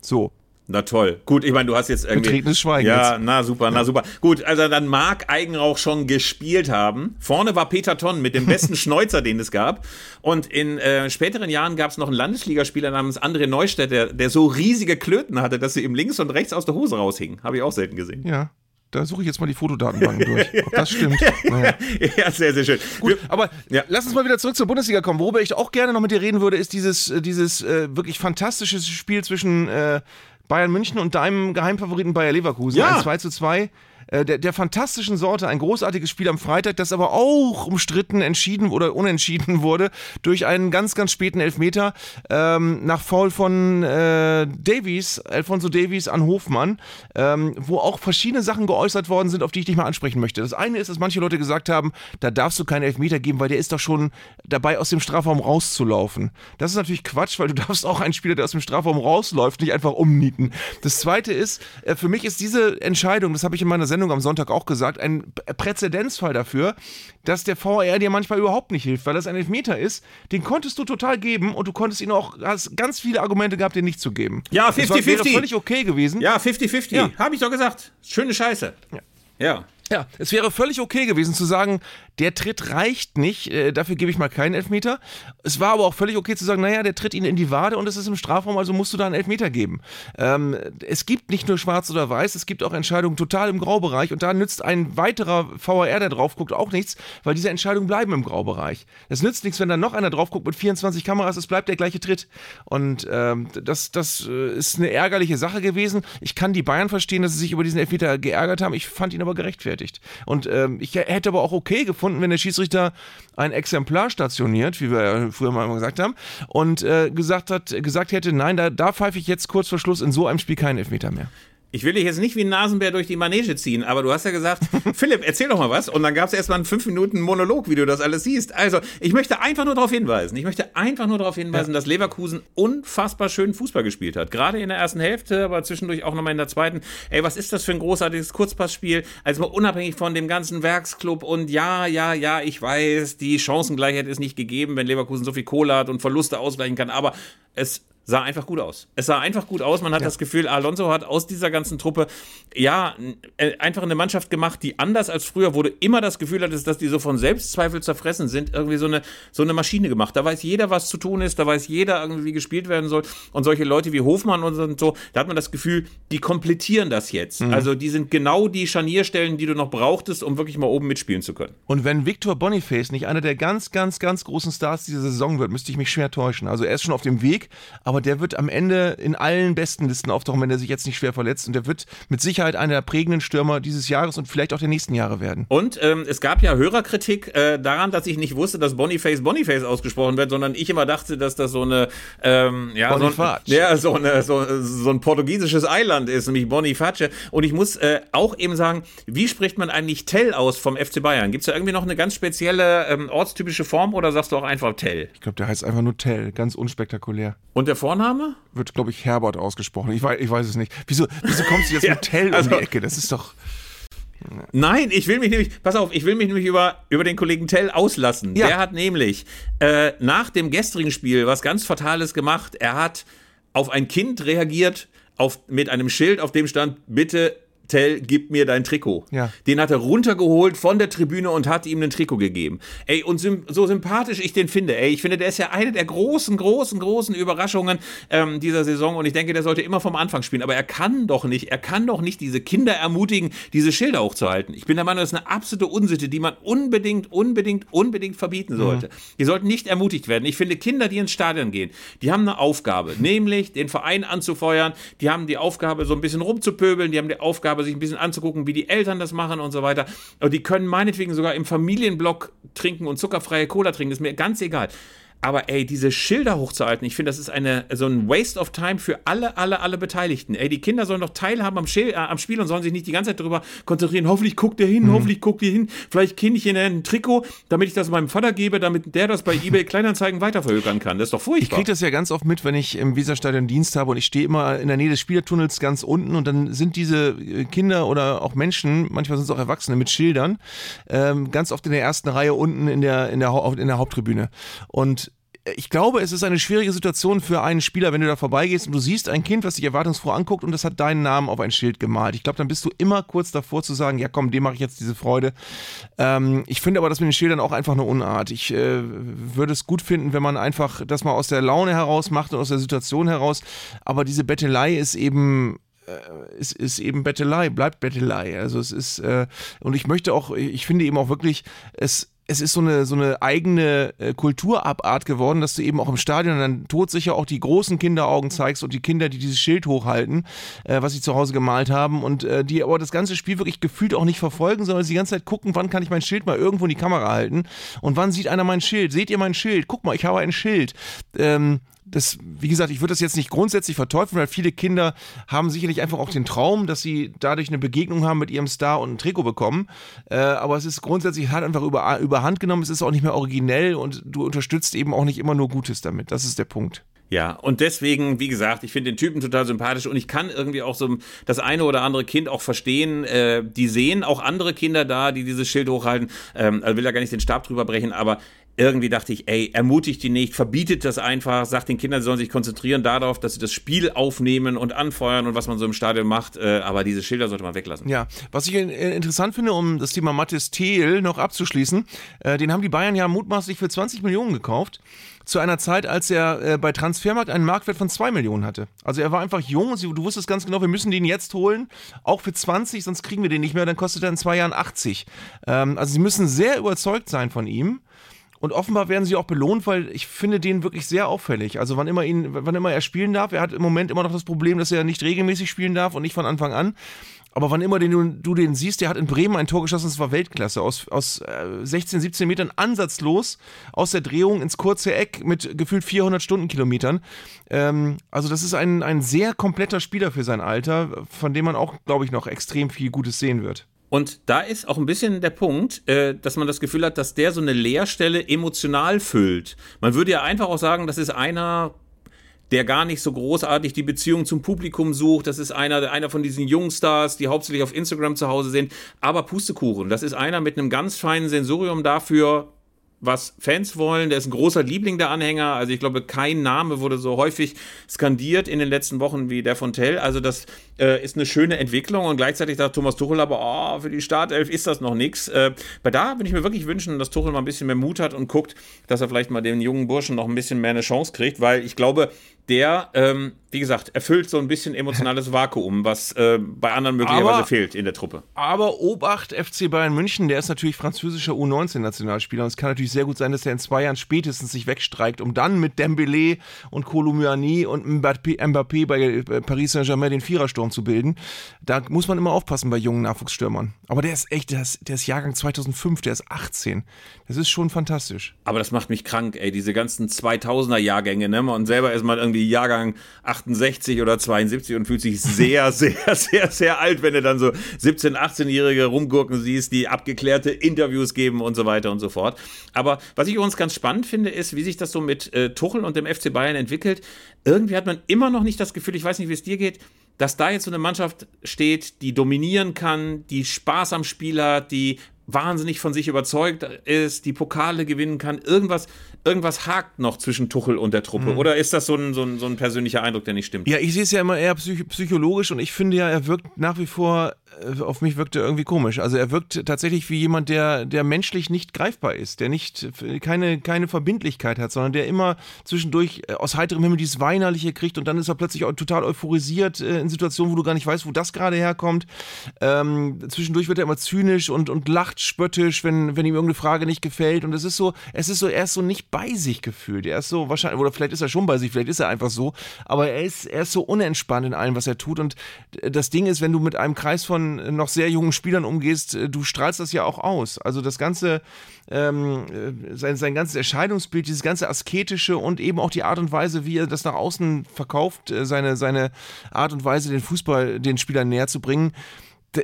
So. Na toll. Gut, ich meine, du hast jetzt irgendwie. Betretenes Schweigen. Ja, jetzt. na super, na super. Gut, also dann mag Eigenrauch schon gespielt haben. Vorne war Peter Tonn mit dem besten <laughs> Schneuzer, den es gab. Und in äh, späteren Jahren gab es noch einen Landesligaspieler namens André Neustädt, der, der so riesige Klöten hatte, dass sie ihm links und rechts aus der Hose raushingen. Habe ich auch selten gesehen. Ja. Da suche ich jetzt mal die Fotodatenbank durch, <laughs> ob das stimmt. Naja. <laughs> ja, sehr, sehr schön. Gut, aber ja. lass uns mal wieder zurück zur Bundesliga kommen. Worüber ich auch gerne noch mit dir reden würde, ist dieses, äh, dieses äh, wirklich fantastische Spiel zwischen äh, Bayern München und deinem Geheimfavoriten Bayer Leverkusen. Ja. Ein 2 zu 2 äh, der, der fantastischen Sorte, ein großartiges Spiel am Freitag, das aber auch umstritten, entschieden oder unentschieden <laughs> wurde durch einen ganz, ganz späten Elfmeter ähm, nach Foul von äh, Davies, Alfonso Davies an Hofmann, ähm, wo auch verschiedene Sachen geäußert worden sind, auf die ich dich mal ansprechen möchte. Das eine ist, dass manche Leute gesagt haben, da darfst du keinen Elfmeter geben, weil der ist doch schon dabei, aus dem Strafraum rauszulaufen. Das ist natürlich Quatsch, weil du <laughs> darfst auch einen Spieler, der aus dem Strafraum rausläuft, nicht einfach umnieten. Das zweite ist, äh, für mich ist diese Entscheidung, das habe ich in meiner Sendung am Sonntag auch gesagt, ein Präzedenzfall dafür, dass der VR dir manchmal überhaupt nicht hilft, weil das ein Elfmeter ist. Den konntest du total geben und du konntest ihn auch, hast ganz viele Argumente gehabt, den nicht zu geben. Ja, 50-50. Wäre völlig okay gewesen. Ja, 50-50. Ja. Habe ich doch gesagt. Schöne Scheiße. Ja. Ja. Ja, es wäre völlig okay gewesen zu sagen, der Tritt reicht nicht, äh, dafür gebe ich mal keinen Elfmeter. Es war aber auch völlig okay zu sagen, naja, der tritt ihn in die Wade und es ist im Strafraum, also musst du da einen Elfmeter geben. Ähm, es gibt nicht nur schwarz oder weiß, es gibt auch Entscheidungen total im Graubereich und da nützt ein weiterer VAR, der drauf guckt, auch nichts, weil diese Entscheidungen bleiben im Graubereich. Es nützt nichts, wenn da noch einer drauf guckt mit 24 Kameras, es bleibt der gleiche Tritt. Und ähm, das, das äh, ist eine ärgerliche Sache gewesen. Ich kann die Bayern verstehen, dass sie sich über diesen Elfmeter geärgert haben. Ich fand ihn aber gerechtfertigt. Und ähm, ich hätte aber auch okay gefunden, gefunden, wenn der Schiedsrichter ein Exemplar stationiert, wie wir ja früher mal gesagt haben, und äh, gesagt, hat, gesagt hätte, nein, da, da pfeife ich jetzt kurz vor Schluss in so einem Spiel keinen Elfmeter mehr. Ich will dich jetzt nicht wie ein Nasenbär durch die Manege ziehen, aber du hast ja gesagt, <laughs> Philipp, erzähl doch mal was. Und dann gab es erstmal einen 5 Minuten Monolog, wie du das alles siehst. Also, ich möchte einfach nur darauf hinweisen. Ich möchte einfach nur darauf hinweisen, ja. dass Leverkusen unfassbar schön Fußball gespielt hat. Gerade in der ersten Hälfte, aber zwischendurch auch nochmal in der zweiten. Ey, was ist das für ein großartiges Kurzpassspiel? Also mal unabhängig von dem ganzen Werksclub und ja, ja, ja, ich weiß, die Chancengleichheit ist nicht gegeben, wenn Leverkusen so viel Kohle hat und Verluste ausgleichen kann, aber es sah einfach gut aus. Es sah einfach gut aus. Man hat ja. das Gefühl, Alonso hat aus dieser ganzen Truppe ja äh, einfach eine Mannschaft gemacht, die anders als früher, du immer das Gefühl hattest, dass die so von Selbstzweifel zerfressen sind, irgendwie so eine, so eine Maschine gemacht. Da weiß jeder, was zu tun ist, da weiß jeder irgendwie, wie gespielt werden soll. Und solche Leute wie Hofmann und so, da hat man das Gefühl, die komplettieren das jetzt. Mhm. Also die sind genau die Scharnierstellen, die du noch brauchtest, um wirklich mal oben mitspielen zu können. Und wenn Victor Boniface nicht einer der ganz, ganz, ganz großen Stars dieser Saison wird, müsste ich mich schwer täuschen. Also er ist schon auf dem Weg, aber aber der wird am Ende in allen besten Listen auftauchen, wenn er sich jetzt nicht schwer verletzt. Und der wird mit Sicherheit einer der prägenden Stürmer dieses Jahres und vielleicht auch der nächsten Jahre werden. Und ähm, es gab ja Hörerkritik äh, daran, dass ich nicht wusste, dass Boniface Boniface ausgesprochen wird, sondern ich immer dachte, dass das so eine ähm, ja, so ein, ja, so, eine, so, so ein portugiesisches Eiland ist, nämlich Boniface. Und ich muss äh, auch eben sagen, wie spricht man eigentlich Tell aus vom FC Bayern? Gibt es da irgendwie noch eine ganz spezielle ähm, ortstypische Form oder sagst du auch einfach Tell? Ich glaube, der heißt einfach nur Tell, ganz unspektakulär. Und der Vorname? Wird, glaube ich, Herbert ausgesprochen. Ich weiß, ich weiß es nicht. Wieso, wieso kommst du jetzt <laughs> ja, mit Tell also, um die Ecke? Das ist doch. Nein, ich will mich nämlich, pass auf, ich will mich nämlich über, über den Kollegen Tell auslassen. Ja. Der hat nämlich äh, nach dem gestrigen Spiel was ganz Fatales gemacht. Er hat auf ein Kind reagiert, auf, mit einem Schild, auf dem stand, bitte Tell, gib mir dein Trikot. Ja. Den hat er runtergeholt von der Tribüne und hat ihm ein Trikot gegeben. Ey, und so sympathisch ich den finde, ey, ich finde, der ist ja eine der großen, großen, großen Überraschungen ähm, dieser Saison und ich denke, der sollte immer vom Anfang spielen. Aber er kann doch nicht, er kann doch nicht diese Kinder ermutigen, diese Schilder hochzuhalten. Ich bin der Meinung, das ist eine absolute Unsitte, die man unbedingt, unbedingt, unbedingt verbieten mhm. sollte. Mhm. Die sollten nicht ermutigt werden. Ich finde, Kinder, die ins Stadion gehen, die haben eine Aufgabe, nämlich den Verein anzufeuern, die haben die Aufgabe, so ein bisschen rumzupöbeln, die haben die Aufgabe, Aufgabe, sich ein bisschen anzugucken, wie die Eltern das machen und so weiter. Und die können meinetwegen sogar im Familienblock trinken und zuckerfreie Cola trinken, ist mir ganz egal. Aber ey, diese Schilder hochzuhalten, ich finde, das ist eine, so ein Waste of Time für alle, alle, alle Beteiligten. Ey, die Kinder sollen doch teilhaben am, Schil äh, am Spiel und sollen sich nicht die ganze Zeit darüber konzentrieren. Hoffentlich guckt der hin, mhm. hoffentlich guckt ihr hin. Vielleicht kenne ich in ein Trikot, damit ich das meinem Vater gebe, damit der das bei <laughs> eBay Kleinanzeigen weiterverhökern kann. Das ist doch furchtbar. Ich kriege das ja ganz oft mit, wenn ich im Weserstadion Dienst habe und ich stehe immer in der Nähe des Spielertunnels ganz unten und dann sind diese äh, Kinder oder auch Menschen, manchmal sind es auch Erwachsene mit Schildern, ähm, ganz oft in der ersten Reihe unten in der, in der, in der Haupttribüne. Und ich glaube, es ist eine schwierige Situation für einen Spieler, wenn du da vorbeigehst und du siehst ein Kind, was dich erwartungsfroh anguckt und das hat deinen Namen auf ein Schild gemalt. Ich glaube, dann bist du immer kurz davor zu sagen, ja komm, dem mache ich jetzt diese Freude. Ähm, ich finde aber das mit den Schildern auch einfach eine Unart. Ich äh, würde es gut finden, wenn man einfach das mal aus der Laune heraus macht und aus der Situation heraus. Aber diese Bettelei ist eben äh, ist, ist eben Bettelei, bleibt Bettelei. Also es ist, äh, und ich möchte auch, ich finde eben auch wirklich, es es ist so eine, so eine eigene äh, Kulturabart geworden, dass du eben auch im Stadion dann todsicher auch die großen Kinderaugen zeigst und die Kinder, die dieses Schild hochhalten, äh, was sie zu Hause gemalt haben und äh, die aber das ganze Spiel wirklich gefühlt auch nicht verfolgen, sondern die ganze Zeit gucken, wann kann ich mein Schild mal irgendwo in die Kamera halten und wann sieht einer mein Schild? Seht ihr mein Schild? Guck mal, ich habe ein Schild. Ähm, das, wie gesagt, ich würde das jetzt nicht grundsätzlich verteufeln, weil viele Kinder haben sicherlich einfach auch den Traum, dass sie dadurch eine Begegnung haben mit ihrem Star und ein Trikot bekommen. Äh, aber es ist grundsätzlich halt einfach über, überhand genommen, es ist auch nicht mehr originell und du unterstützt eben auch nicht immer nur Gutes damit. Das ist der Punkt. Ja, und deswegen, wie gesagt, ich finde den Typen total sympathisch und ich kann irgendwie auch so das eine oder andere Kind auch verstehen. Äh, die sehen auch andere Kinder da, die dieses Schild hochhalten. Ähm, also will ja gar nicht den Stab drüber brechen, aber irgendwie dachte ich, ey, ermutigt die nicht, verbietet das einfach, sagt den Kindern, sie sollen sich konzentrieren darauf, dass sie das Spiel aufnehmen und anfeuern und was man so im Stadion macht, äh, aber diese Schilder sollte man weglassen. Ja, was ich interessant finde, um das Thema Mathis Thiel noch abzuschließen, äh, den haben die Bayern ja mutmaßlich für 20 Millionen gekauft zu einer Zeit, als er äh, bei Transfermarkt einen Marktwert von 2 Millionen hatte. Also er war einfach jung und du wusstest ganz genau, wir müssen den jetzt holen, auch für 20, sonst kriegen wir den nicht mehr, dann kostet er in zwei Jahren 80. Ähm, also sie müssen sehr überzeugt sein von ihm. Und offenbar werden sie auch belohnt, weil ich finde den wirklich sehr auffällig. Also wann immer ihn, wann immer er spielen darf, er hat im Moment immer noch das Problem, dass er nicht regelmäßig spielen darf und nicht von Anfang an. Aber wann immer den, du, den siehst, der hat in Bremen ein Tor geschossen, das war Weltklasse. Aus, aus äh, 16, 17 Metern ansatzlos aus der Drehung ins kurze Eck mit gefühlt 400 Stundenkilometern. Ähm, also das ist ein, ein sehr kompletter Spieler für sein Alter, von dem man auch, glaube ich, noch extrem viel Gutes sehen wird. Und da ist auch ein bisschen der Punkt, äh, dass man das Gefühl hat, dass der so eine Leerstelle emotional füllt. Man würde ja einfach auch sagen, das ist einer, der gar nicht so großartig die Beziehung zum Publikum sucht. Das ist einer, einer von diesen Jungstars, die hauptsächlich auf Instagram zu Hause sind. Aber Pustekuchen, das ist einer mit einem ganz feinen Sensorium dafür, was Fans wollen. Der ist ein großer Liebling der Anhänger. Also ich glaube, kein Name wurde so häufig skandiert in den letzten Wochen wie der von Tell. Also das äh, ist eine schöne Entwicklung und gleichzeitig sagt Thomas Tuchel aber, oh, für die Startelf ist das noch nichts. Äh, bei da würde ich mir wirklich wünschen, dass Tuchel mal ein bisschen mehr Mut hat und guckt, dass er vielleicht mal den jungen Burschen noch ein bisschen mehr eine Chance kriegt, weil ich glaube, der, ähm, wie gesagt, erfüllt so ein bisschen emotionales Vakuum, was äh, bei anderen möglicherweise Aber- fehlt in der Truppe. Aber Obacht FC Bayern München, der ist natürlich französischer U19-Nationalspieler und es kann natürlich sehr gut sein, dass er in zwei Jahren spätestens sich wegstreikt, um dann mit Dembélé und Kolumyani und Mbappé, Mbappé bei äh, Paris Saint-Germain den Vierersturm zu bilden. Da muss man immer aufpassen bei jungen Nachwuchsstürmern. Aber der ist echt, der ist, der ist Jahrgang 2005, der ist 18. Das ist schon fantastisch. Aber das macht mich krank, ey, diese ganzen 2000er Jahrgänge, ne? Und selber ist man irgendwie Jahrgang 68 oder 72 und fühlt sich sehr, <laughs> sehr, sehr, sehr alt, wenn du dann so 17-, 18-Jährige rumgurken siehst, die abgeklärte Interviews geben und so weiter und so fort. Aber was ich übrigens ganz spannend finde, ist, wie sich das so mit äh, Tuchel und dem FC Bayern entwickelt. Irgendwie hat man immer noch nicht das Gefühl, ich weiß nicht, wie es dir geht, dass da jetzt so eine Mannschaft steht, die dominieren kann, die Spaß am Spiel hat, die wahnsinnig von sich überzeugt ist, die Pokale gewinnen kann. Irgendwas, irgendwas hakt noch zwischen Tuchel und der Truppe. Oder ist das so ein, so, ein, so ein persönlicher Eindruck, der nicht stimmt? Ja, ich sehe es ja immer eher psych psychologisch und ich finde ja, er wirkt nach wie vor, auf mich wirkt er irgendwie komisch. Also er wirkt tatsächlich wie jemand, der, der menschlich nicht greifbar ist, der nicht, keine, keine Verbindlichkeit hat, sondern der immer zwischendurch äh, aus heiterem Himmel dieses Weinerliche kriegt und dann ist er plötzlich total euphorisiert äh, in Situationen, wo du gar nicht weißt, wo das gerade herkommt. Ähm, zwischendurch wird er immer zynisch und, und lacht spöttisch, wenn, wenn ihm irgendeine Frage nicht gefällt und es ist so, es ist so, er ist so nicht bei sich gefühlt. Er ist so wahrscheinlich, oder vielleicht ist er schon bei sich, vielleicht ist er einfach so, aber er ist, er ist so unentspannt in allem, was er tut. Und das Ding ist, wenn du mit einem Kreis von noch sehr jungen Spielern umgehst, du strahlst das ja auch aus. Also das ganze, ähm, sein, sein ganzes Erscheinungsbild, dieses ganze asketische und eben auch die Art und Weise, wie er das nach außen verkauft, äh, seine, seine Art und Weise, den Fußball den Spielern näher zu bringen.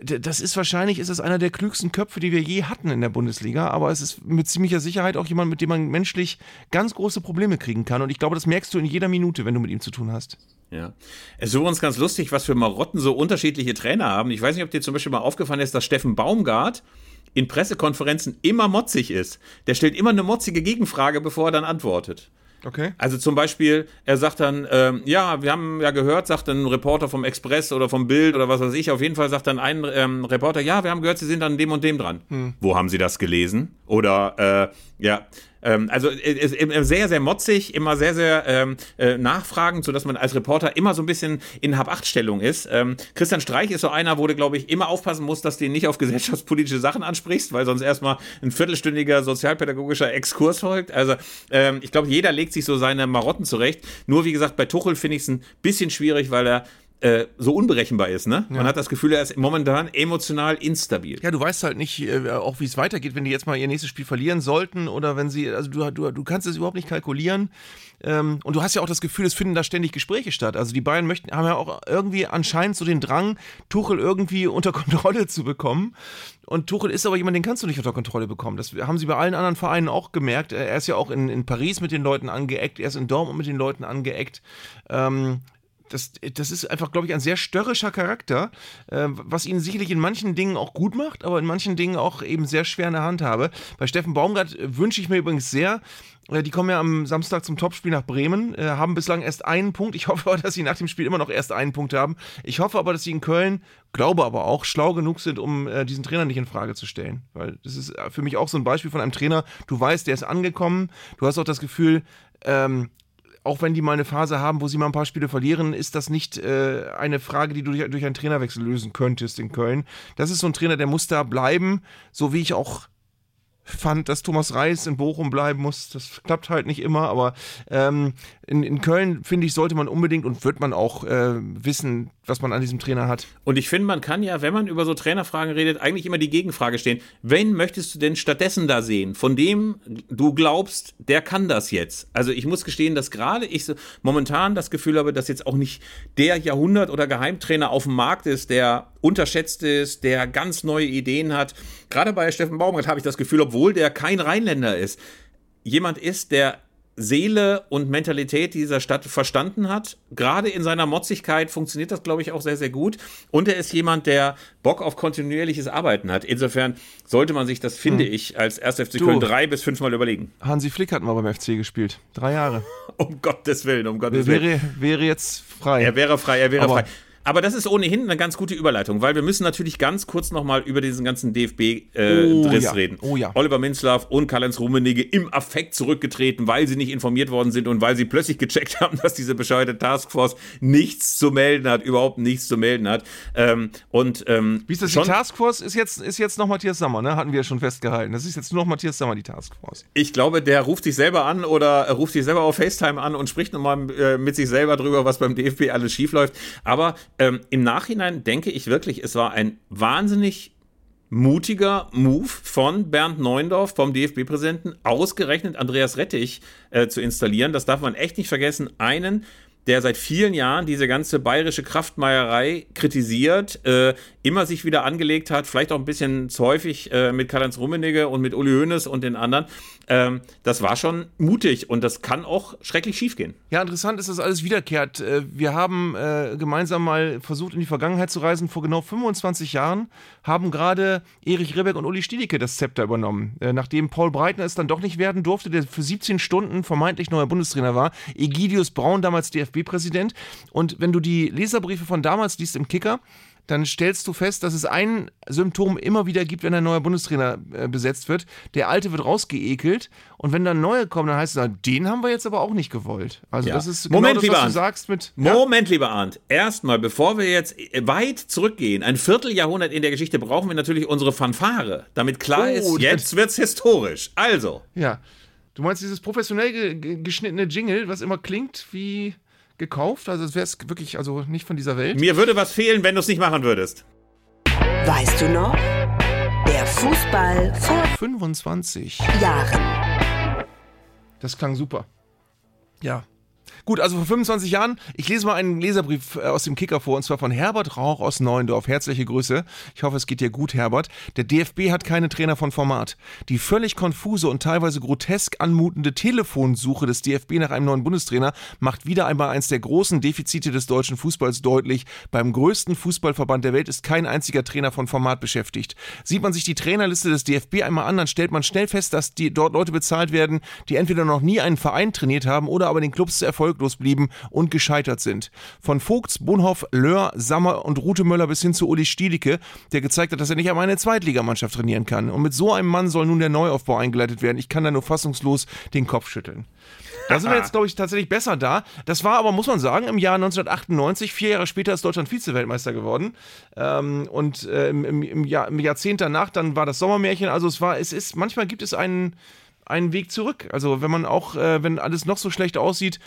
Das ist wahrscheinlich, ist es einer der klügsten Köpfe, die wir je hatten in der Bundesliga, aber es ist mit ziemlicher Sicherheit auch jemand, mit dem man menschlich ganz große Probleme kriegen kann. Und ich glaube, das merkst du in jeder Minute, wenn du mit ihm zu tun hast. Ja. Es ist übrigens ganz lustig, was für Marotten so unterschiedliche Trainer haben. Ich weiß nicht, ob dir zum Beispiel mal aufgefallen ist, dass Steffen Baumgart in Pressekonferenzen immer motzig ist. Der stellt immer eine motzige Gegenfrage, bevor er dann antwortet. Okay. Also zum Beispiel, er sagt dann, ähm, ja, wir haben ja gehört, sagt ein Reporter vom Express oder vom Bild oder was weiß ich, auf jeden Fall sagt dann ein ähm, Reporter, ja, wir haben gehört, Sie sind an dem und dem dran. Wo haben Sie das gelesen? Oder, äh, ja, ähm, also äh, ist sehr, sehr motzig, immer sehr, sehr ähm, äh, nachfragend, sodass man als Reporter immer so ein bisschen in Hab-Acht-Stellung ist. Ähm, Christian Streich ist so einer, wo du, glaube ich, immer aufpassen musst, dass du ihn nicht auf <laughs> gesellschaftspolitische Sachen ansprichst, weil sonst erstmal ein viertelstündiger sozialpädagogischer Exkurs folgt. Also ähm, ich glaube, jeder legt sich so seine Marotten zurecht. Nur wie gesagt, bei Tuchel finde ich es ein bisschen schwierig, weil er äh, so unberechenbar ist. Ne? Man hat das Gefühl, er ist momentan emotional instabil. Ja, du weißt halt nicht, äh, auch wie es weitergeht, wenn die jetzt mal ihr nächstes Spiel verlieren sollten oder wenn sie, also du, du, du kannst es überhaupt nicht kalkulieren. Ähm, und du hast ja auch das Gefühl, es finden da ständig Gespräche statt. Also die Bayern möchten, haben ja auch irgendwie anscheinend so den Drang, Tuchel irgendwie unter <laughs> Kontrolle zu bekommen. Und Tuchel ist aber jemand, den kannst du nicht unter Kontrolle bekommen. Das haben sie bei allen anderen Vereinen auch gemerkt. Er ist ja auch in, in Paris mit den Leuten angeeckt, er ist in Dortmund mit den Leuten angeeckt. Ähm, das, das ist einfach, glaube ich, ein sehr störrischer Charakter, äh, was ihn sicherlich in manchen Dingen auch gut macht, aber in manchen Dingen auch eben sehr schwer in der Hand habe. Bei Steffen Baumgart äh, wünsche ich mir übrigens sehr, äh, die kommen ja am Samstag zum Topspiel nach Bremen, äh, haben bislang erst einen Punkt. Ich <laughs> hoffe aber, dass sie nach dem Spiel immer noch erst einen Punkt haben. Ich hoffe aber, dass sie in Köln, glaube aber auch, schlau genug sind, um diesen Trainer nicht in Frage zu stellen. Weil das ist für mich auch so ein Beispiel von einem Trainer, du weißt, der ist angekommen, du hast auch das Gefühl, ähm, auch wenn die mal eine Phase haben, wo sie mal ein paar Spiele verlieren, ist das nicht äh, eine Frage, die du durch, durch einen Trainerwechsel lösen könntest in Köln. Das ist so ein Trainer, der muss da bleiben, so wie ich auch fand, dass Thomas Reis in Bochum bleiben muss. Das klappt halt nicht immer, aber ähm, in, in Köln, finde ich, sollte man unbedingt und wird man auch äh, wissen, was man an diesem Trainer hat. Und ich finde, man kann ja, wenn man über so Trainerfragen redet, eigentlich immer die Gegenfrage stehen. Wen möchtest du denn stattdessen da sehen? Von dem du glaubst, der kann das jetzt. Also ich muss gestehen, dass gerade ich momentan das Gefühl habe, dass jetzt auch nicht der Jahrhundert- oder Geheimtrainer auf dem Markt ist, der unterschätzt ist, der ganz neue Ideen hat. Gerade bei Steffen Baumgart habe ich das Gefühl, obwohl der kein Rheinländer ist, jemand ist, der Seele und Mentalität dieser Stadt verstanden hat. Gerade in seiner Motzigkeit funktioniert das, glaube ich, auch sehr, sehr gut. Und er ist jemand, der Bock auf kontinuierliches Arbeiten hat. Insofern sollte man sich das, finde ich, als 1. FC Du. Köln drei bis fünfmal überlegen. Hansi Flick hat mal beim FC gespielt. Drei Jahre. <laughs> Um Gottes Willen, um Gottes Willen. Wäre, wäre jetzt frei. Er wäre frei, er wäre Aber- frei. Aber das ist ohnehin eine ganz gute Überleitung, weil wir müssen natürlich ganz kurz nochmal über diesen ganzen DFB-Driss Oh ja. reden. Oh ja. Oliver Minzlaff und Karl-Heinz Rummenigge im Affekt zurückgetreten, weil sie nicht informiert worden sind und weil sie plötzlich gecheckt haben, <laughs> dass diese bescheuerte Taskforce nichts zu melden hat, überhaupt nichts zu melden hat. Ähm, und ähm, Wie ist das? die Taskforce ist jetzt, ist jetzt noch Matthias Sammer, ne? Hatten wir ja schon festgehalten. Das ist jetzt nur noch Matthias Sammer, die Taskforce. Ich glaube, der ruft sich selber an oder äh, ruft sich selber auf FaceTime an und spricht nochmal äh, mit sich selber drüber, was beim DFB alles schiefläuft. Aber ähm, im Nachhinein denke ich wirklich, es war ein wahnsinnig mutiger Move von Bernd Neuendorf, vom DFB-Präsidenten, ausgerechnet Andreas Rettich äh, zu installieren. Das darf man echt nicht vergessen. Einen, der seit vielen Jahren diese ganze bayerische Kraftmeierei kritisiert, äh, immer sich wieder angelegt hat, vielleicht auch ein bisschen zu häufig äh, mit Karl-Heinz Rummenigge und mit Uli Hoeneß und den anderen. Ähm, das war schon mutig und das kann auch schrecklich schiefgehen. Ja, interessant ist, dass alles wiederkehrt. Äh, Wir haben äh, gemeinsam mal versucht, in die Vergangenheit zu reisen. Vor genau 25 Jahren haben gerade Erich Ribbeck und Uli Stielicke das Zepter übernommen. Äh, Nachdem Paul Breitner es dann doch nicht werden durfte, der für 17 Stunden vermeintlich neuer Bundestrainer war, Egidius Braun, damals DFB-Präsident. Und wenn du die Leserbriefe von damals liest im Kicker, dann stellst du fest, dass es ein Symptom immer wieder gibt, wenn ein neuer Bundestrainer äh, besetzt wird. Der alte wird rausgeekelt und wenn dann neue kommen, dann heißt es, na, den haben wir jetzt aber auch nicht gewollt. Also Ja. das ist Moment, genau das, lieber was du sagst mit ja, Moment, lieber Arndt. Erstmal, bevor wir jetzt weit zurückgehen, ein Vierteljahrhundert in der Geschichte, brauchen wir natürlich unsere Fanfare. Damit klar Oh, ist, jetzt wird's historisch. Also, ja. Du meinst dieses professionell ge ge geschnittene Jingle, was immer klingt wie gekauft? Also es wäre es wirklich also nicht von dieser Welt. mir würde was fehlen, wenn du es nicht machen würdest. Weißt du noch? Der Fußball vor 25. Jahren. Das klang super. Ja. Gut, also vor 25 Jahren, ich lese mal einen Leserbrief äh, aus dem Kicker vor, und zwar von Herbert Rauch aus Neuendorf. Herzliche Grüße. Ich hoffe, es geht dir gut, Herbert. Der DFB hat keine Trainer von Format. Die völlig konfuse und teilweise grotesk anmutende Telefonsuche des DFB nach einem neuen Bundestrainer macht wieder einmal eins der großen Defizite des deutschen Fußballs deutlich. Beim größten Fußballverband der Welt ist kein einziger Trainer von Format beschäftigt. Sieht man sich die Trainerliste des DFB einmal an, dann stellt man schnell fest, dass die dort Leute bezahlt werden, die entweder noch nie einen Verein trainiert haben oder aber den Clubs erfolglos blieben und gescheitert sind. Von Vogts, Bonhoff, Löhr, Sammer und Rute Möller bis hin zu Uli Stielicke, der gezeigt hat, dass er nicht einmal eine Zweitligamannschaft trainieren kann. Und mit so einem Mann soll nun der Neuaufbau eingeleitet werden. Ich kann da nur fassungslos den Kopf schütteln. Da sind wir jetzt, glaube ich, tatsächlich besser da. Das war aber, muss man sagen, im Jahr 1998, vier Jahre später ist Deutschland Vize-Weltmeister geworden. Ähm, und äh, im, im, Jahr, im Jahrzehnt danach, dann war das Sommermärchen. Also es war, es ist, manchmal gibt es einen, einen Weg zurück. Also wenn man auch, äh, wenn alles noch so schlecht aussieht,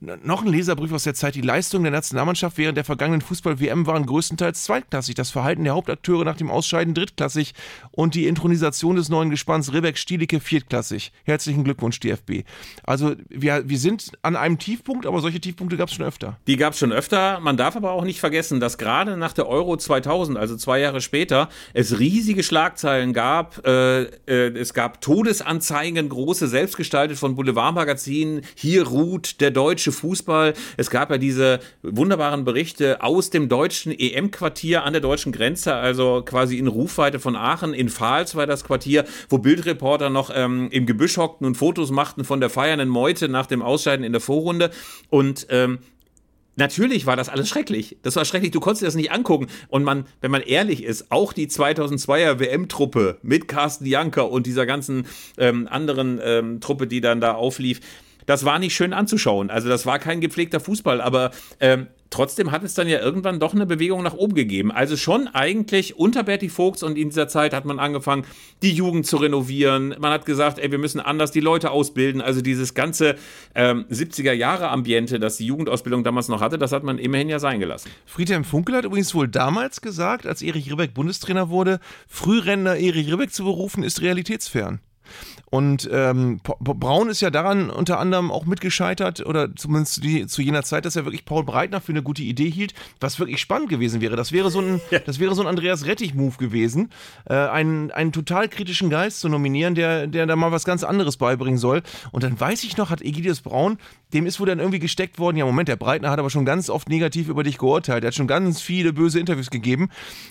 noch ein Leserbrief aus der Zeit. Die Leistungen der Nationalmannschaft während der vergangenen Fußball-WM waren größtenteils zweitklassig. Das Verhalten der Hauptakteure nach dem Ausscheiden drittklassig und die Intronisation des neuen Gespanns Rebek Stielicke viertklassig. Herzlichen Glückwunsch, DFB. Also wir, wir sind an einem Tiefpunkt, aber solche Tiefpunkte gab es schon öfter. Die gab es schon öfter. Man darf aber auch nicht vergessen, dass gerade nach der Euro 2000, also zwei Jahre später, es riesige Schlagzeilen gab. Äh, äh, es gab Todesanzeigen, große, selbstgestaltet von Boulevardmagazinen. Hier ruht der deutsche Fußball. Es gab ja diese wunderbaren Berichte aus dem deutschen EM-Quartier an der deutschen Grenze, also quasi in Rufweite von Aachen. In Pfalz war das Quartier, wo Bildreporter noch ähm, im Gebüsch hockten und Fotos machten von der feiernden Meute nach dem Ausscheiden in der Vorrunde. Und ähm, Natürlich war das alles schrecklich. Das war schrecklich. Du konntest dir das nicht angucken. Und man, wenn man ehrlich ist, auch die 2002er WM-Truppe mit Carsten Janker und dieser ganzen ähm, anderen ähm, Truppe, die dann da auflief, das war nicht schön anzuschauen. Also das war kein gepflegter Fußball, aber ähm, trotzdem hat es dann ja irgendwann doch eine Bewegung nach oben gegeben. Also schon eigentlich unter Berti Vogts und in dieser Zeit hat man angefangen, die Jugend zu renovieren. Man hat gesagt, ey, wir müssen anders die Leute ausbilden. Also dieses ganze ähm, 70er Jahre Ambiente, das die Jugendausbildung damals noch hatte, das hat man immerhin ja sein gelassen. Friedhelm Funkel hat übrigens wohl damals gesagt, als Erich Ribbeck Bundestrainer wurde, Frührenner Erich Ribbeck zu berufen, ist realitätsfern. Und ähm, Braun ist ja daran unter anderem auch mitgescheitert, oder zumindest die, zu jener Zeit, dass er wirklich Paul Breitner für eine gute Idee hielt, was wirklich spannend gewesen wäre. Das wäre so ein, <laughs> das wäre so ein Andreas Rettich-Move gewesen, äh, einen, einen total kritischen Geist zu nominieren, der, der da mal was ganz anderes beibringen soll. Und dann weiß ich noch, hat Egidius Braun, dem ist wohl dann irgendwie gesteckt worden, ja Moment, der Breitner hat aber schon ganz oft negativ über dich geurteilt, er hat schon ganz viele böse Interviews gegeben.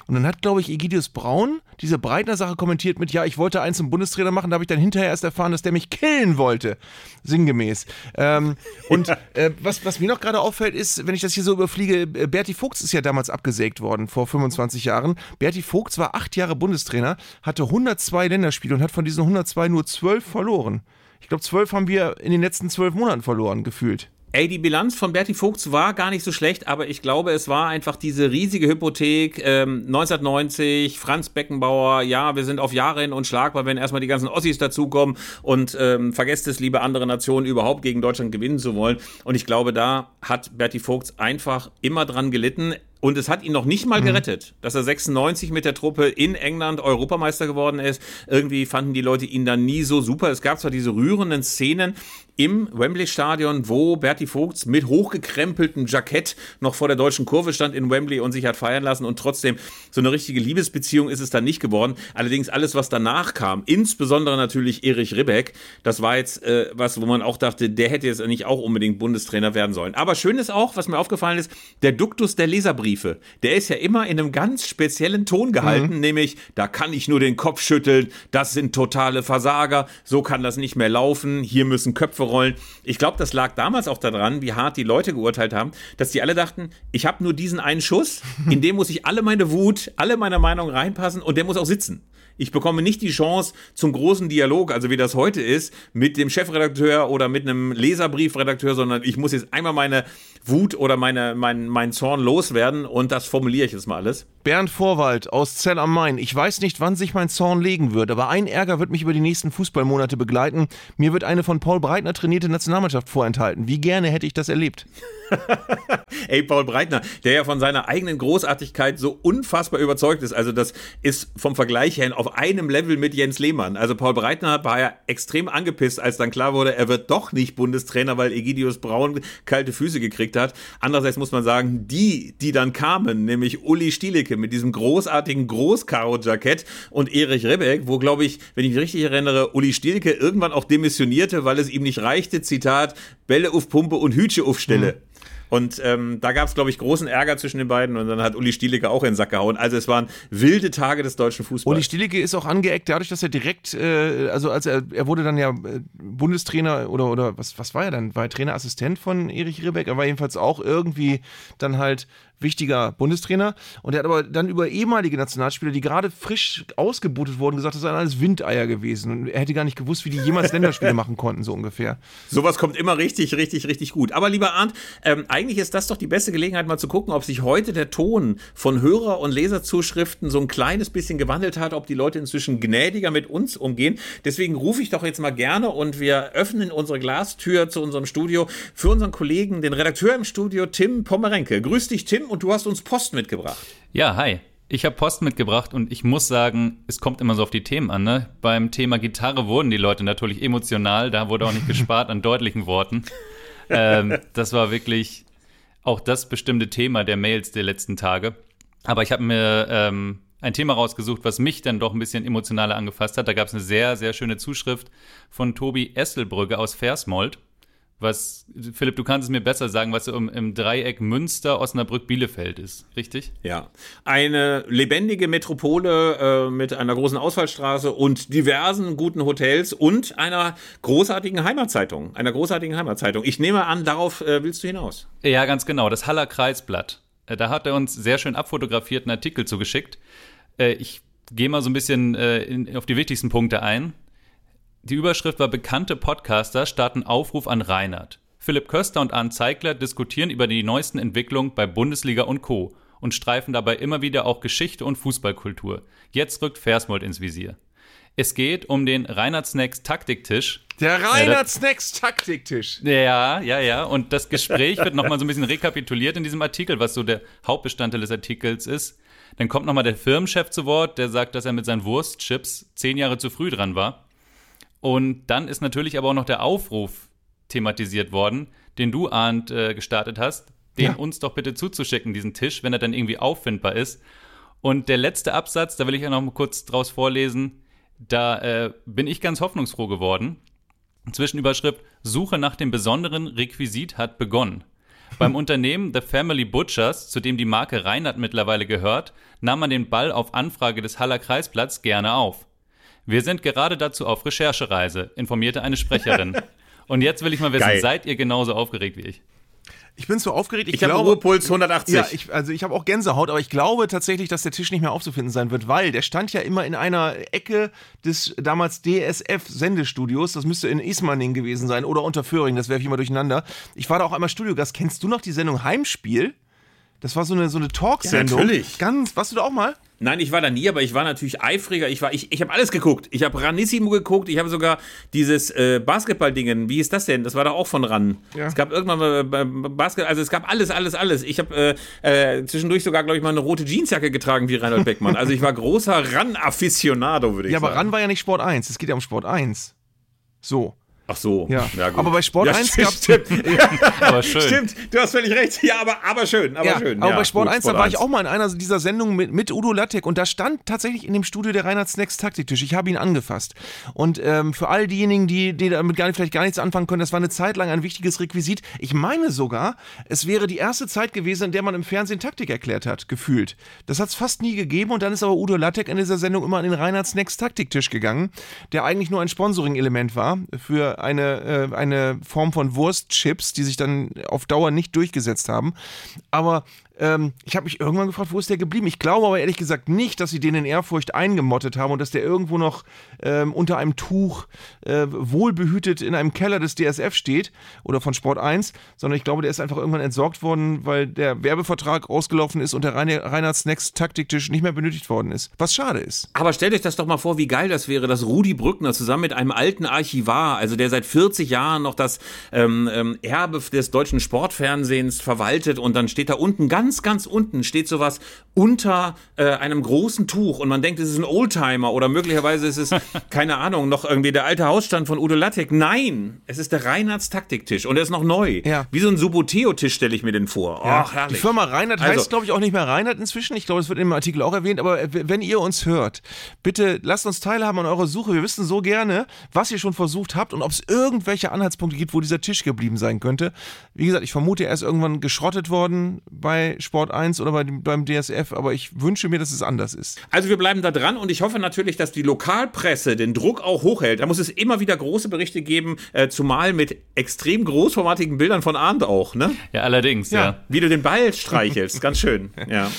Und dann hat, glaube ich, Egidius Braun diese Breitner-Sache kommentiert mit, ja, ich wollte eins zum Bundestrainer machen, da habe ich dann hinterher erst erfahren, dass der mich killen wollte. Sinngemäß. Ähm, <laughs> und äh, was, was mir noch gerade auffällt, ist, wenn ich das hier so überfliege, äh, Berti Vogts ist ja damals abgesägt worden, vor 25 Jahren. Berti Vogts war acht Jahre Bundestrainer, hatte 102 Länderspiele und hat von diesen 102 nur 12 verloren. Ich glaube, 12 haben wir in den letzten zwölf Monaten verloren, gefühlt. Ey, die Bilanz von Berti Vogts war gar nicht so schlecht, aber ich glaube, es war einfach diese riesige Hypothek. Ähm, 1990, Franz Beckenbauer, ja, wir sind auf Jahre hin unschlagbar, wenn erstmal die ganzen Ossis dazukommen und ähm, vergesst es, liebe andere Nationen, überhaupt gegen Deutschland gewinnen zu wollen. Und ich glaube, da hat Berti Vogts einfach immer dran gelitten. Und es hat ihn noch nicht mal gerettet, dass er 96 mit der Truppe in England Europameister geworden ist. Irgendwie fanden die Leute ihn dann nie so super. Es gab zwar diese rührenden Szenen im Wembley-Stadion, wo Berti Vogts mit hochgekrempeltem Jackett noch vor der deutschen Kurve stand in Wembley und sich hat feiern lassen und trotzdem so eine richtige Liebesbeziehung ist es dann nicht geworden. Allerdings alles, was danach kam, insbesondere natürlich Erich Ribbeck, das war jetzt äh, was, wo man auch dachte, der hätte jetzt nicht auch unbedingt Bundestrainer werden sollen. Aber schön ist auch, was mir aufgefallen ist, der Duktus der Leserbriefe, der ist ja immer in einem ganz speziellen Ton gehalten, mhm. nämlich, da kann ich nur den Kopf schütteln, das sind totale Versager, so kann das nicht mehr laufen, hier müssen Köpfe rollen. Ich glaube, das lag damals auch daran, wie hart die Leute geurteilt haben, dass die alle dachten, ich habe nur diesen einen Schuss, <laughs> in dem muss ich alle meine Wut, alle meine Meinung reinpassen und der muss auch sitzen. Ich bekomme nicht die Chance zum großen Dialog, also wie das heute ist, mit dem Chefredakteur oder mit einem Leserbriefredakteur, sondern ich muss jetzt einmal meine Wut oder meine, mein, mein Zorn loswerden und das formuliere ich jetzt mal alles. Bernd Vorwald aus Zell am Main. Ich weiß nicht, wann sich mein Zorn legen wird, aber ein Ärger wird mich über die nächsten Fußballmonate begleiten. Mir wird eine von Paul Breitner trainierte Nationalmannschaft vorenthalten. Wie gerne hätte ich das erlebt? <laughs> Ey, Paul Breitner, der ja von seiner eigenen Großartigkeit so unfassbar überzeugt ist. Also, das ist vom Vergleich her auf einem Level mit Jens Lehmann. Also, Paul Breitner war ja extrem angepisst, als dann klar wurde, er wird doch nicht Bundestrainer, weil Egidius Braun kalte Füße gekriegt hat. Andererseits muss man sagen, die, die dann kamen, nämlich Uli Stielicke mit diesem großartigen Großkaro-Jackett und Erich Rebeck, wo, glaube ich, wenn ich mich richtig erinnere, Uli Stielicke irgendwann auch demissionierte, weil es ihm nicht reichte, Zitat, Bälle auf Pumpe und Hütche auf Stelle. Mhm. Und ähm, da gab es, glaube ich, großen Ärger zwischen den beiden und dann hat Uli Stielicke auch in den Sack gehauen. Also es waren wilde Tage des deutschen Fußballs. Uli Stielicke ist auch angeeckt, dadurch, dass er direkt, äh, also als er, er wurde dann ja äh, Bundestrainer oder, oder was, was war er dann? War er Trainerassistent von Erich Ribbeck? Er war jedenfalls auch irgendwie dann halt wichtiger Bundestrainer. Und er hat aber dann über ehemalige Nationalspieler, die gerade frisch ausgebutet wurden, gesagt, das seien alles Windeier gewesen. Und er hätte gar nicht gewusst, wie die jemals Länderspiele machen konnten, so ungefähr. Sowas kommt immer richtig, richtig, richtig gut. Aber lieber Arndt, ähm, eigentlich ist das doch die beste Gelegenheit, mal zu gucken, ob sich heute der Ton von Hörer- und Leserzuschriften so ein kleines bisschen gewandelt hat, ob die Leute inzwischen gnädiger mit uns umgehen. Deswegen rufe ich doch jetzt mal gerne und wir öffnen unsere Glastür zu unserem Studio für unseren Kollegen, den Redakteur im Studio, Tim Pommerenke. Grüß dich, Tim und du hast uns Post mitgebracht. Ja, hi. Ich habe Post mitgebracht und ich muss sagen, es kommt immer so auf die Themen an. Ne? Beim Thema Gitarre wurden die Leute natürlich emotional, da wurde auch nicht <laughs> gespart an deutlichen Worten. Ähm, das war wirklich auch das bestimmte Thema der Mails der letzten Tage. Aber ich habe mir ähm, ein Thema rausgesucht, was mich dann doch ein bisschen emotionaler angefasst hat. Da gab es eine sehr, sehr schöne Zuschrift von Tobi Esselbrügge aus Versmold was, Philipp, du kannst es mir besser sagen, was im, im Dreieck Münster, Osnabrück, Bielefeld ist, richtig? Ja. Eine lebendige Metropole äh, mit einer großen Ausfallstraße und diversen guten Hotels und einer großartigen Heimatzeitung. Einer großartigen Heimatzeitung. Ich nehme an, darauf äh, willst du hinaus. Ja, ganz genau. Das Haller Kreisblatt. Äh, da hat er uns sehr schön abfotografiert einen Artikel zugeschickt. Äh, ich gehe mal so ein bisschen äh, in, auf die wichtigsten Punkte ein. Die Überschrift war Bekannte Podcaster starten Aufruf an Reinhard. Philipp Köster und Arndt Zeigler diskutieren über die neuesten Entwicklungen bei Bundesliga und Co. und streifen dabei immer wieder auch Geschichte und Fußballkultur. Jetzt rückt Versmold ins Visier. Es geht um den Reinhard Snacks Taktiktisch. Der Reinhard Snacks Taktiktisch. Ja, ja, ja. Und das Gespräch wird nochmal so ein bisschen rekapituliert in diesem Artikel, was so der Hauptbestandteil des Artikels ist. Dann kommt nochmal der Firmenchef zu Wort, der sagt, dass er mit seinen Wurstchips zehn Jahre zu früh dran war. Und dann ist natürlich aber auch noch der Aufruf thematisiert worden, den du, Arndt, äh, gestartet hast, den ja. uns doch bitte zuzuschicken, diesen Tisch, wenn er dann irgendwie auffindbar ist. Und der letzte Absatz, da will ich ja noch mal kurz draus vorlesen, da äh, bin ich ganz hoffnungsfroh geworden. Zwischenüberschrift: Suche nach dem besonderen Requisit hat begonnen. Beim <laughs> Unternehmen The Family Butchers, zu dem die Marke Reinhardt mittlerweile gehört, nahm man den Ball auf Anfrage des Haller Kreisplatz gerne auf. Wir sind gerade dazu auf Recherchereise, informierte eine Sprecherin. <laughs> Und jetzt will ich mal wissen, Geil. seid ihr genauso aufgeregt wie ich? Ich bin so aufgeregt. Ich, Ich habe glaube, Ruhepuls 180. Ja, ich, also ich habe auch Gänsehaut, aber ich glaube tatsächlich, dass der Tisch nicht mehr aufzufinden sein wird, weil der stand ja immer in einer Ecke des damals DSF-Sendestudios. Das müsste in Ismaning gewesen sein oder unter Föhring, das werfe ich immer durcheinander. Ich war da auch einmal Studiogast. Kennst du noch die Sendung Heimspiel? Das war so eine, so eine Talksendung. Ja, natürlich. Ganz, warst du da auch mal? Nein, ich war da nie, aber ich war natürlich eifriger. Ich war, ich, ich habe alles geguckt. Ich habe Ranissimo geguckt. Ich habe sogar dieses äh, Basketball-Dingen. Wie ist das denn? Das war doch auch von Ran. Ja. Es gab irgendwann mal äh, Basketball. Also es gab alles, alles, alles. Ich habe äh, äh, zwischendurch sogar, glaube ich, mal eine rote Jeansjacke getragen wie Reinhold Beckmann. Also ich war großer Ran-Afficionado, würde ich Ja, sagen. aber RAN war ja nicht Sport 1. Es geht ja um Sport 1. So. Ach so. Ja. gut. Aber bei Sport ja, 1 stimmt, gab's- stimmt. <laughs> Aber schön. Stimmt, du hast völlig recht. Ja, aber, aber schön, aber ja, schön. aber ja, bei Sport gut, 1, da war ich 1. auch mal in einer dieser Sendungen mit, mit Udo Lattek und da stand tatsächlich in dem Studio der Reinhard Snacks Taktiktisch. Ich habe ihn angefasst. Und ähm, für all diejenigen, die, die damit gar nicht, vielleicht gar nichts anfangen können, das war eine Zeit lang ein wichtiges Requisit. Ich meine sogar, es wäre die erste Zeit gewesen, in der man im Fernsehen Taktik erklärt hat, gefühlt. Das hat es fast nie gegeben und dann ist aber Udo Lattek in dieser Sendung immer an den Reinhard Snacks Taktiktisch gegangen, der eigentlich nur ein Sponsoring-Element war für eine, äh, eine Form von Wurstchips, die sich dann auf Dauer nicht durchgesetzt haben. Aber ähm, ich habe mich irgendwann gefragt, wo ist der geblieben? Ich glaube aber ehrlich gesagt nicht, dass sie den in Ehrfurcht eingemottet haben und dass der irgendwo noch ähm, unter einem Tuch äh, wohlbehütet in einem Keller des DSF steht oder von Sport 1, sondern ich glaube, der ist einfach irgendwann entsorgt worden, weil der Werbevertrag ausgelaufen ist und der Reine, Reinhard Snacks Taktiktisch nicht mehr benötigt worden ist. Was schade ist. Aber stellt euch das doch mal vor, wie geil das wäre, dass Rudi Brückner zusammen mit einem alten Archivar, also der seit 40 Jahren noch das ähm, ähm, Erbe des deutschen Sportfernsehens verwaltet und dann steht da unten, ganz, ganz unten, steht sowas unter äh, einem großen Tuch und man denkt, es ist ein Oldtimer oder möglicherweise ist es, <laughs> keine Ahnung, noch irgendwie der alte Hausstand von Udo Lattek. Nein, es ist der Reinhards Taktiktisch und er ist noch neu. Ja. Wie so ein Suboteo-Tisch stelle ich mir den vor. Ach, Die herrlich. Firma Reinhardt Also- heißt, glaube ich, auch nicht mehr Reinhardt inzwischen. Ich glaube, es wird im Artikel auch erwähnt. Aber äh, wenn ihr uns hört, bitte lasst uns teilhaben an eurer Suche. Wir wissen so gerne, was ihr schon versucht habt und ob es irgendwelche Anhaltspunkte gibt, wo dieser Tisch geblieben sein könnte. Wie gesagt, ich vermute, er ist irgendwann geschrottet worden bei Sport 1 oder bei beim DSF. Aber ich wünsche mir, dass es anders ist. Also wir bleiben da dran und ich hoffe natürlich, dass die Lokalpresse den Druck auch hochhält. Da muss es immer wieder große Berichte geben, äh, zumal mit extrem großformatigen Bildern von Arndt auch, ne? Ja, allerdings, ja. Wie du den Ball streichelst, ganz schön. <laughs> Ja.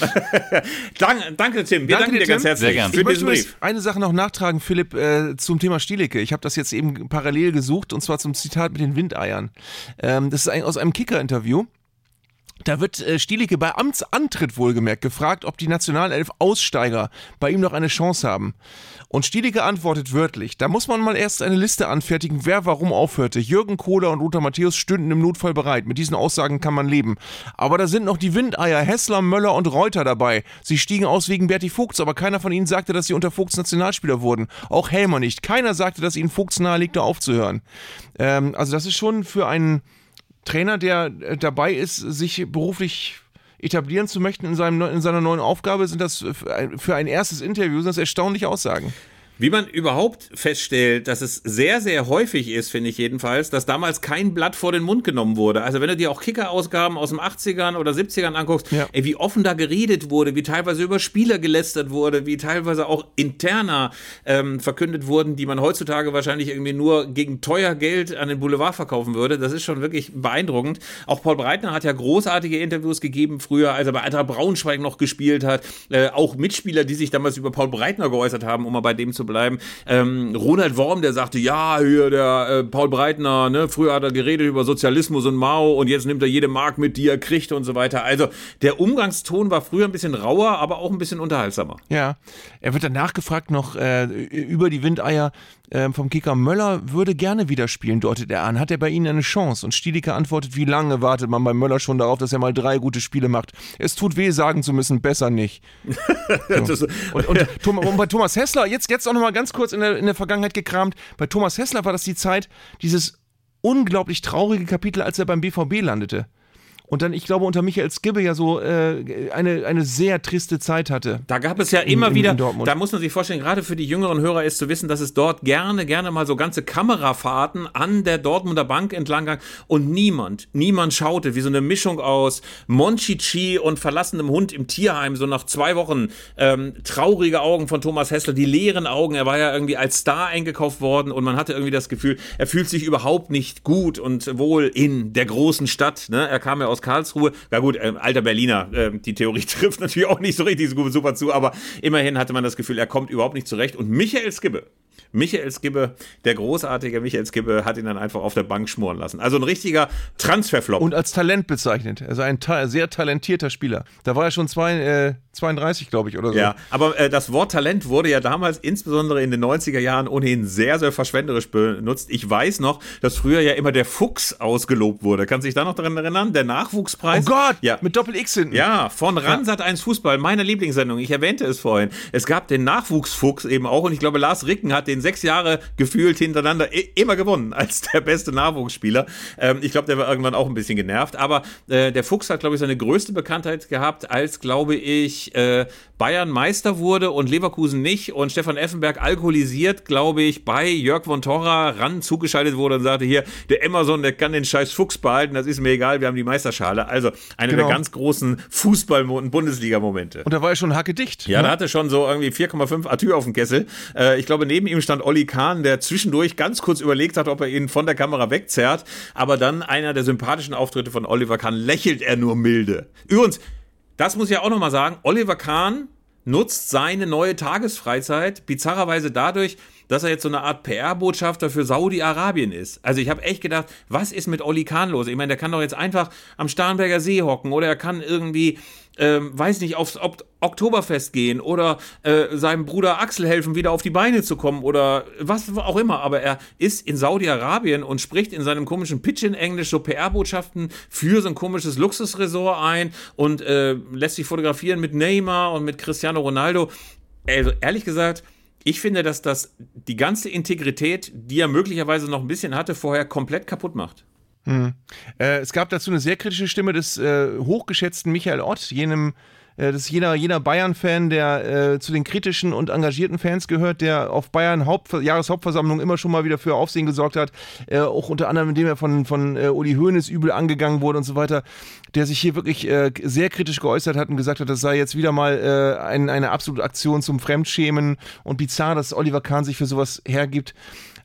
Dank, danke, Tim. Wir Danke danken dir, dir ganz Tim. herzlich Sehr gern. für Ich möchte diesen Brief. eine Sache noch nachtragen, Philipp, äh, zum Thema Stielecke. Ich habe das jetzt eben parallel gesucht und zwar zum Zitat mit den Windeiern. Ähm, das ist ein, aus einem Kicker-Interview. Da wird äh, Stielicke bei Amtsantritt wohlgemerkt gefragt, ob die Nationalelf Aussteiger bei ihm noch eine Chance haben. Und Stielicke antwortet wörtlich, da muss man mal erst eine Liste anfertigen, wer warum aufhörte. Jürgen Kohler und Lothar Matthäus stünden im Notfall bereit. Mit diesen Aussagen kann man leben. Aber da sind noch die Windeier, Hessler, Möller und Reuter dabei. Sie stiegen aus wegen Berti Vogts, aber keiner von ihnen sagte, dass sie unter Vogts Nationalspieler wurden. Auch Helmer nicht. Keiner sagte, dass ihnen Vogts nahelegte aufzuhören. Ähm, also das ist schon für einen Trainer, der äh, dabei ist, sich beruflich etablieren zu möchten in, seinem, in seiner neuen Aufgabe, sind das für ein- für ein erstes Interview sind das erstaunliche Aussagen. Wie man überhaupt feststellt, dass es sehr, sehr häufig ist, finde ich jedenfalls, dass damals kein Blatt vor den Mund genommen wurde. Also wenn du dir auch Kicker-Ausgaben aus den 80ern oder 70ern anguckst, Ja. ey, wie offen da geredet wurde, wie teilweise über Spieler gelästert wurde, wie teilweise auch interner ähm, verkündet wurden, die man heutzutage wahrscheinlich irgendwie nur gegen teuer Geld an den Boulevard verkaufen würde. Das ist schon wirklich beeindruckend. Auch Paul Breitner hat ja großartige Interviews gegeben früher, als er bei Eintracht Braunschweig noch gespielt hat. Äh, auch Mitspieler, die sich damals über Paul Breitner geäußert haben, um mal bei dem zu bleiben. Ähm, Ronald Worm, der sagte, ja, hier der äh, Paul Breitner, ne, früher hat er geredet über Sozialismus und Mao und jetzt nimmt er jede Mark mit, die er kriegt und so weiter. Also der Umgangston war früher ein bisschen rauer, aber auch ein bisschen unterhaltsamer. Ja, er wird dann nachgefragt noch äh, über die Windeier äh, vom Kicker Möller würde gerne wieder spielen, deutet er an. Hat er bei Ihnen eine Chance? Und Stielicke antwortet, wie lange wartet man bei Möller schon darauf, dass er mal drei gute Spiele macht? Es tut weh, sagen zu müssen, besser nicht. <laughs> Das, Und, und, und bei Thomas Hessler, jetzt, jetzt auch nochmal ganz kurz in der, in der Vergangenheit gekramt, bei Thomas Hessler war das die Zeit, dieses unglaublich traurige Kapitel, als er beim BVB landete. Und dann, ich glaube, unter Michael Skibbe ja so äh, eine, eine sehr triste Zeit hatte. Da gab es ja immer in, wieder, in da muss man sich vorstellen, gerade für die jüngeren Hörer ist zu wissen, dass es dort gerne, gerne mal so ganze Kamerafahrten an der Dortmunder Bank entlang gang und niemand, niemand schaute, wie so eine Mischung aus Monchichi und verlassenem Hund im Tierheim, so nach zwei Wochen ähm, traurige Augen von Thomas Hessler, die leeren Augen, er war ja irgendwie als Star eingekauft worden und man hatte irgendwie das Gefühl, er fühlt sich überhaupt nicht gut und wohl in der großen Stadt, ne? er kam ja aus Karlsruhe. Na gut, äh, alter Berliner, äh, die Theorie <laughs> trifft natürlich auch nicht so richtig super zu, aber immerhin hatte man das Gefühl, er kommt überhaupt nicht zurecht. Und Michael Skibbe, Michael Skibbe, der großartige Michael Skibbe, hat ihn dann einfach auf der Bank schmoren lassen. Also ein richtiger Transferflop. Und als Talent bezeichnet. Also ein ta sehr talentierter Spieler. Da war er schon zwei, äh, 32, glaube ich, oder so. Ja, aber äh, das Wort Talent wurde ja damals insbesondere in den 90er Jahren ohnehin sehr, sehr verschwenderisch benutzt. Ich weiß noch, dass früher ja immer der Fuchs ausgelobt wurde. Kannst du dich da noch daran erinnern? Der Nachwuchspreis. Oh Gott, ja. mit Doppel-X hinten. Ja, von Ransat 1 Fußball, meine Lieblingssendung. Ich erwähnte es vorhin. Es gab den Nachwuchsfuchs eben auch und ich glaube, Lars Ricken hat den sechs Jahre gefühlt hintereinander immer gewonnen <laughs> als der beste Nachwuchsspieler. Ähm, ich glaube, der war irgendwann auch ein bisschen genervt. Aber äh, der Fuchs hat, glaube ich, seine größte Bekanntheit gehabt, als, glaube ich, äh, Bayern Meister wurde und Leverkusen nicht und Stefan Effenberg alkoholisiert, glaube ich, bei Jörg von Torra ran zugeschaltet wurde und sagte hier, der Emerson, der kann den scheiß Fuchs behalten, das ist mir egal, wir haben die Meisterschale. Also eine Genau. der ganz großen Fußball- und Bundesliga-Momente. Und da war er schon hacke dicht. Ja, da hatte schon so irgendwie 4,5 Atü auf dem Kessel. Äh, ich glaube, neben ihm stand Olli Kahn, der zwischendurch ganz kurz überlegt hat, ob er ihn von der Kamera wegzerrt. Aber dann einer der sympathischen Auftritte von Oliver Kahn lächelt er nur milde. Übrigens, das muss ich ja auch nochmal sagen, Oliver Kahn nutzt seine neue Tagesfreizeit bizarrerweise dadurch, dass er jetzt so eine Art PR-Botschafter für Saudi-Arabien ist. Also ich habe echt gedacht, was ist mit Olli Kahn los? Ich meine, der kann doch jetzt einfach am Starnberger See hocken oder er kann irgendwie, ähm, weiß nicht, aufs Okt Oktoberfest gehen oder äh, seinem Bruder Axel helfen, wieder auf die Beine zu kommen oder was auch immer. Aber er ist in Saudi-Arabien und spricht in seinem komischen Pitch in Englisch so PR-Botschaften für so ein komisches Luxusresort ein und äh, lässt sich fotografieren mit Neymar und mit Cristiano Ronaldo. Also ehrlich gesagt, ich finde, dass das die ganze Integrität, die er möglicherweise noch ein bisschen hatte, vorher komplett kaputt macht. Äh, es gab dazu eine sehr kritische Stimme des äh, hochgeschätzten Michael Ott, jenem das ist jener Bayern-Fan, der äh, zu den kritischen und engagierten Fans gehört, der auf Bayern Haupt Jahreshauptversammlung immer schon mal wieder für Aufsehen gesorgt hat, äh, auch unter anderem, indem er von, von äh, Uli Hoeneß übel angegangen wurde und so weiter, der sich hier wirklich äh, sehr kritisch geäußert hat und gesagt hat, das sei jetzt wieder mal äh, ein, eine absolute Aktion zum Fremdschämen und bizarr, dass Oliver Kahn sich für sowas hergibt.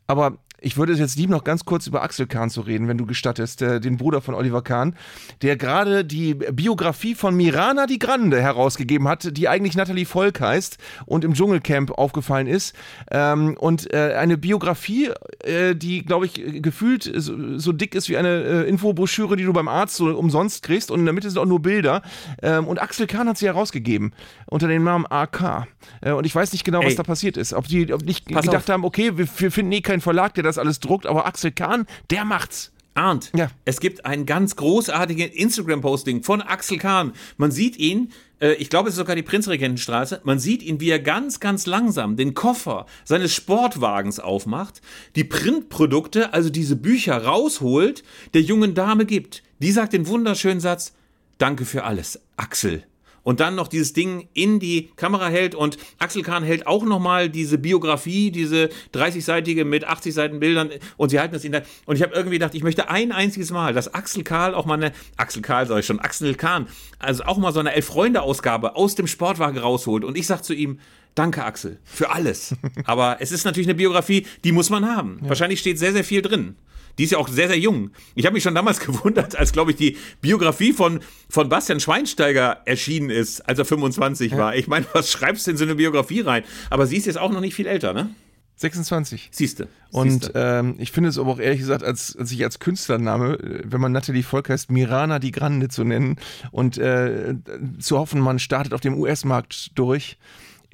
Aber ich würde es jetzt lieben, noch ganz kurz über Axel Kahn zu reden, wenn du gestattest, äh, den Bruder von Oliver Kahn, der gerade die Biografie von Mirana Di Grande herausgegeben hat, die eigentlich Natalie Volk heißt und im Dschungelcamp aufgefallen ist. Ähm, und äh, eine Biografie, äh, die, glaube ich, gefühlt so, so dick ist wie eine äh, Infobroschüre, die du beim Arzt so umsonst kriegst und in der Mitte sind auch nur Bilder. Ähm, und Axel Kahn hat sie herausgegeben unter dem Namen AK. Äh, und ich weiß nicht genau, was Ey. da passiert ist. Ob die ob nicht Pass gedacht auf. haben, okay, wir, wir finden eh keinen Verlag, der das alles druckt, aber Axel Kahn, der macht's. Arndt, Ja. es gibt einen ganz großartigen Instagram-Posting von Axel Kahn. Man sieht ihn, äh, ich glaube, es ist sogar die Prinzregentenstraße, man sieht ihn, wie er ganz, ganz langsam den Koffer seines Sportwagens aufmacht, die Printprodukte, also diese Bücher rausholt, der jungen Dame gibt. Die sagt den wunderschönen Satz, danke für alles, Axel. Und dann noch dieses Ding in die Kamera hält und Axel Kahn hält auch nochmal diese Biografie, diese 30-seitige mit 80 Seiten Bildern und sie halten das in der. Und ich habe irgendwie gedacht, ich möchte ein einziges Mal, dass Axel Karl auch mal eine, Axel Karl sag ich schon, Axel Kahn, also auch mal so eine Elf-Freunde-Ausgabe aus dem Sportwagen rausholt. Und ich sag zu ihm, danke Axel, für alles. <laughs> Aber es ist natürlich eine Biografie, die muss man haben. Wahrscheinlich steht sehr, sehr viel drin. Die ist ja auch sehr, sehr jung. Ich habe mich schon damals <laughs> gewundert, als, glaube ich, die Biografie von, von Bastian Schweinsteiger erschienen ist, als er 25 war. Ich meine, was schreibst du in so eine Biografie rein? Aber sie ist jetzt auch noch nicht viel älter, ne? 26. Siehste. Und ähm, ich finde es aber auch ehrlich gesagt, als, als ich als Künstlername, äh, wenn man Natalie Volk heißt, Mirana Di Grande zu nennen und äh, zu hoffen, man startet auf dem US-Markt durch,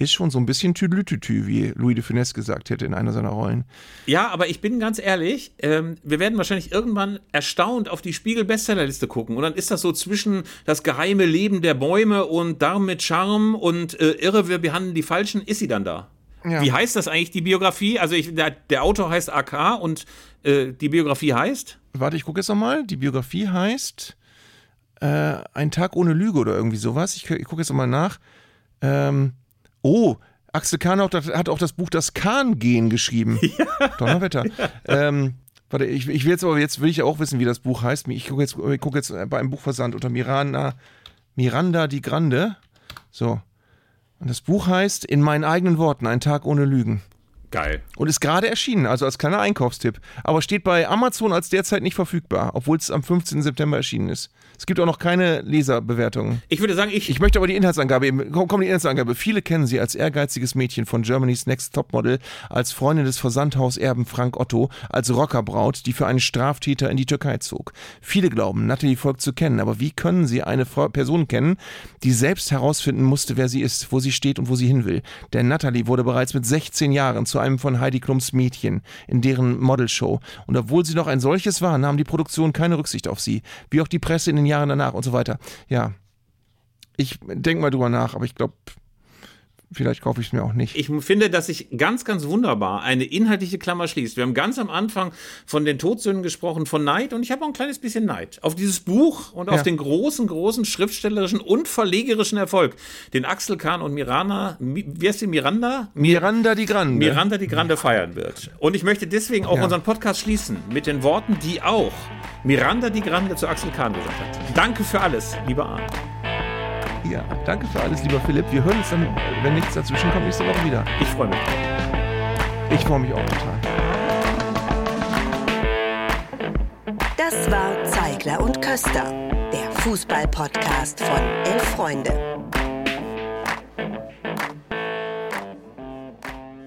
ist schon so ein bisschen Tüdelütütü, wie Louis de Funès gesagt hätte in einer seiner Rollen. Ja, aber ich bin ganz ehrlich, ähm, wir werden wahrscheinlich irgendwann erstaunt auf die Spiegel-Bestsellerliste gucken. Und dann ist das so zwischen das geheime Leben der Bäume und Darm mit Charme und äh, Irre, wir behandeln die Falschen, ist sie dann da. Ja. Wie heißt das eigentlich, die Biografie? Also ich, der, der Autor heißt AK und äh, die Biografie heißt? Warte, ich gucke jetzt nochmal. Die Biografie heißt äh, Ein Tag ohne Lüge oder irgendwie sowas. Ich, ich gucke jetzt nochmal nach. Ähm, oh, Axel Kahn hat, auch das Buch Das Kahn-Gehen geschrieben. <laughs> Ja. Donnerwetter. Ja. Ähm, warte, ich, ich will jetzt aber jetzt will ich auch wissen, wie das Buch heißt. Ich gucke jetzt, ich guck jetzt bei einem Buchversand unter Miranda, Miranda die Grande. So. Und das Buch heißt In meinen eigenen Worten, ein Tag ohne Lügen. Geil. Und ist gerade erschienen, also als kleiner Einkaufstipp. Aber steht bei Amazon als derzeit nicht verfügbar, obwohl es am 15. September erschienen ist. Es gibt auch noch keine Leserbewertungen. Ich würde sagen, ich. Ich möchte aber die Inhaltsangabe eben. Komm, komm die Inhaltsangabe. Viele kennen sie als ehrgeiziges Mädchen von Germany's Next Topmodel, als Freundin des Versandhauserben Frank Otto, als Rockerbraut, die für einen Straftäter in die Türkei zog. Viele glauben, Natalie folgt zu kennen, aber wie können sie eine Person kennen, die selbst herausfinden musste, wer sie ist, wo sie steht und wo sie hin will? Denn Natalie wurde bereits mit 16 Jahren zu einem von Heidi Klums Mädchen in deren Modelshow. Und obwohl sie noch ein solches war, nahm die Produktion keine Rücksicht auf sie, wie auch die Presse in den Jahren danach und so weiter. Ja, ich denke mal drüber nach, aber ich glaube, vielleicht kaufe ich es mir auch nicht. Ich finde, dass sich ganz, ganz wunderbar eine inhaltliche Klammer schließt. Wir haben ganz am Anfang von den Todsünden gesprochen, von Neid und ich habe auch ein kleines bisschen Neid auf dieses Buch und ja. auf den großen, großen schriftstellerischen und verlegerischen Erfolg, den Axel Kahn und Miranda, wie heißt die Miranda? Miranda die Grande. Miranda die Grande feiern wird. Und ich möchte deswegen auch ja. unseren Podcast schließen mit den Worten, die auch Miranda die Grande zu Axel Kahn gesagt hat. Danke für alles, lieber Arndt. Ja, danke für alles, lieber Philipp. Wir hören uns dann, wenn nichts dazwischen kommt, nächste Woche wieder. Ich freue mich. Ich freue mich auch total. Das war Zeigler und Köster, der Fußball-Podcast von Elf Freunde.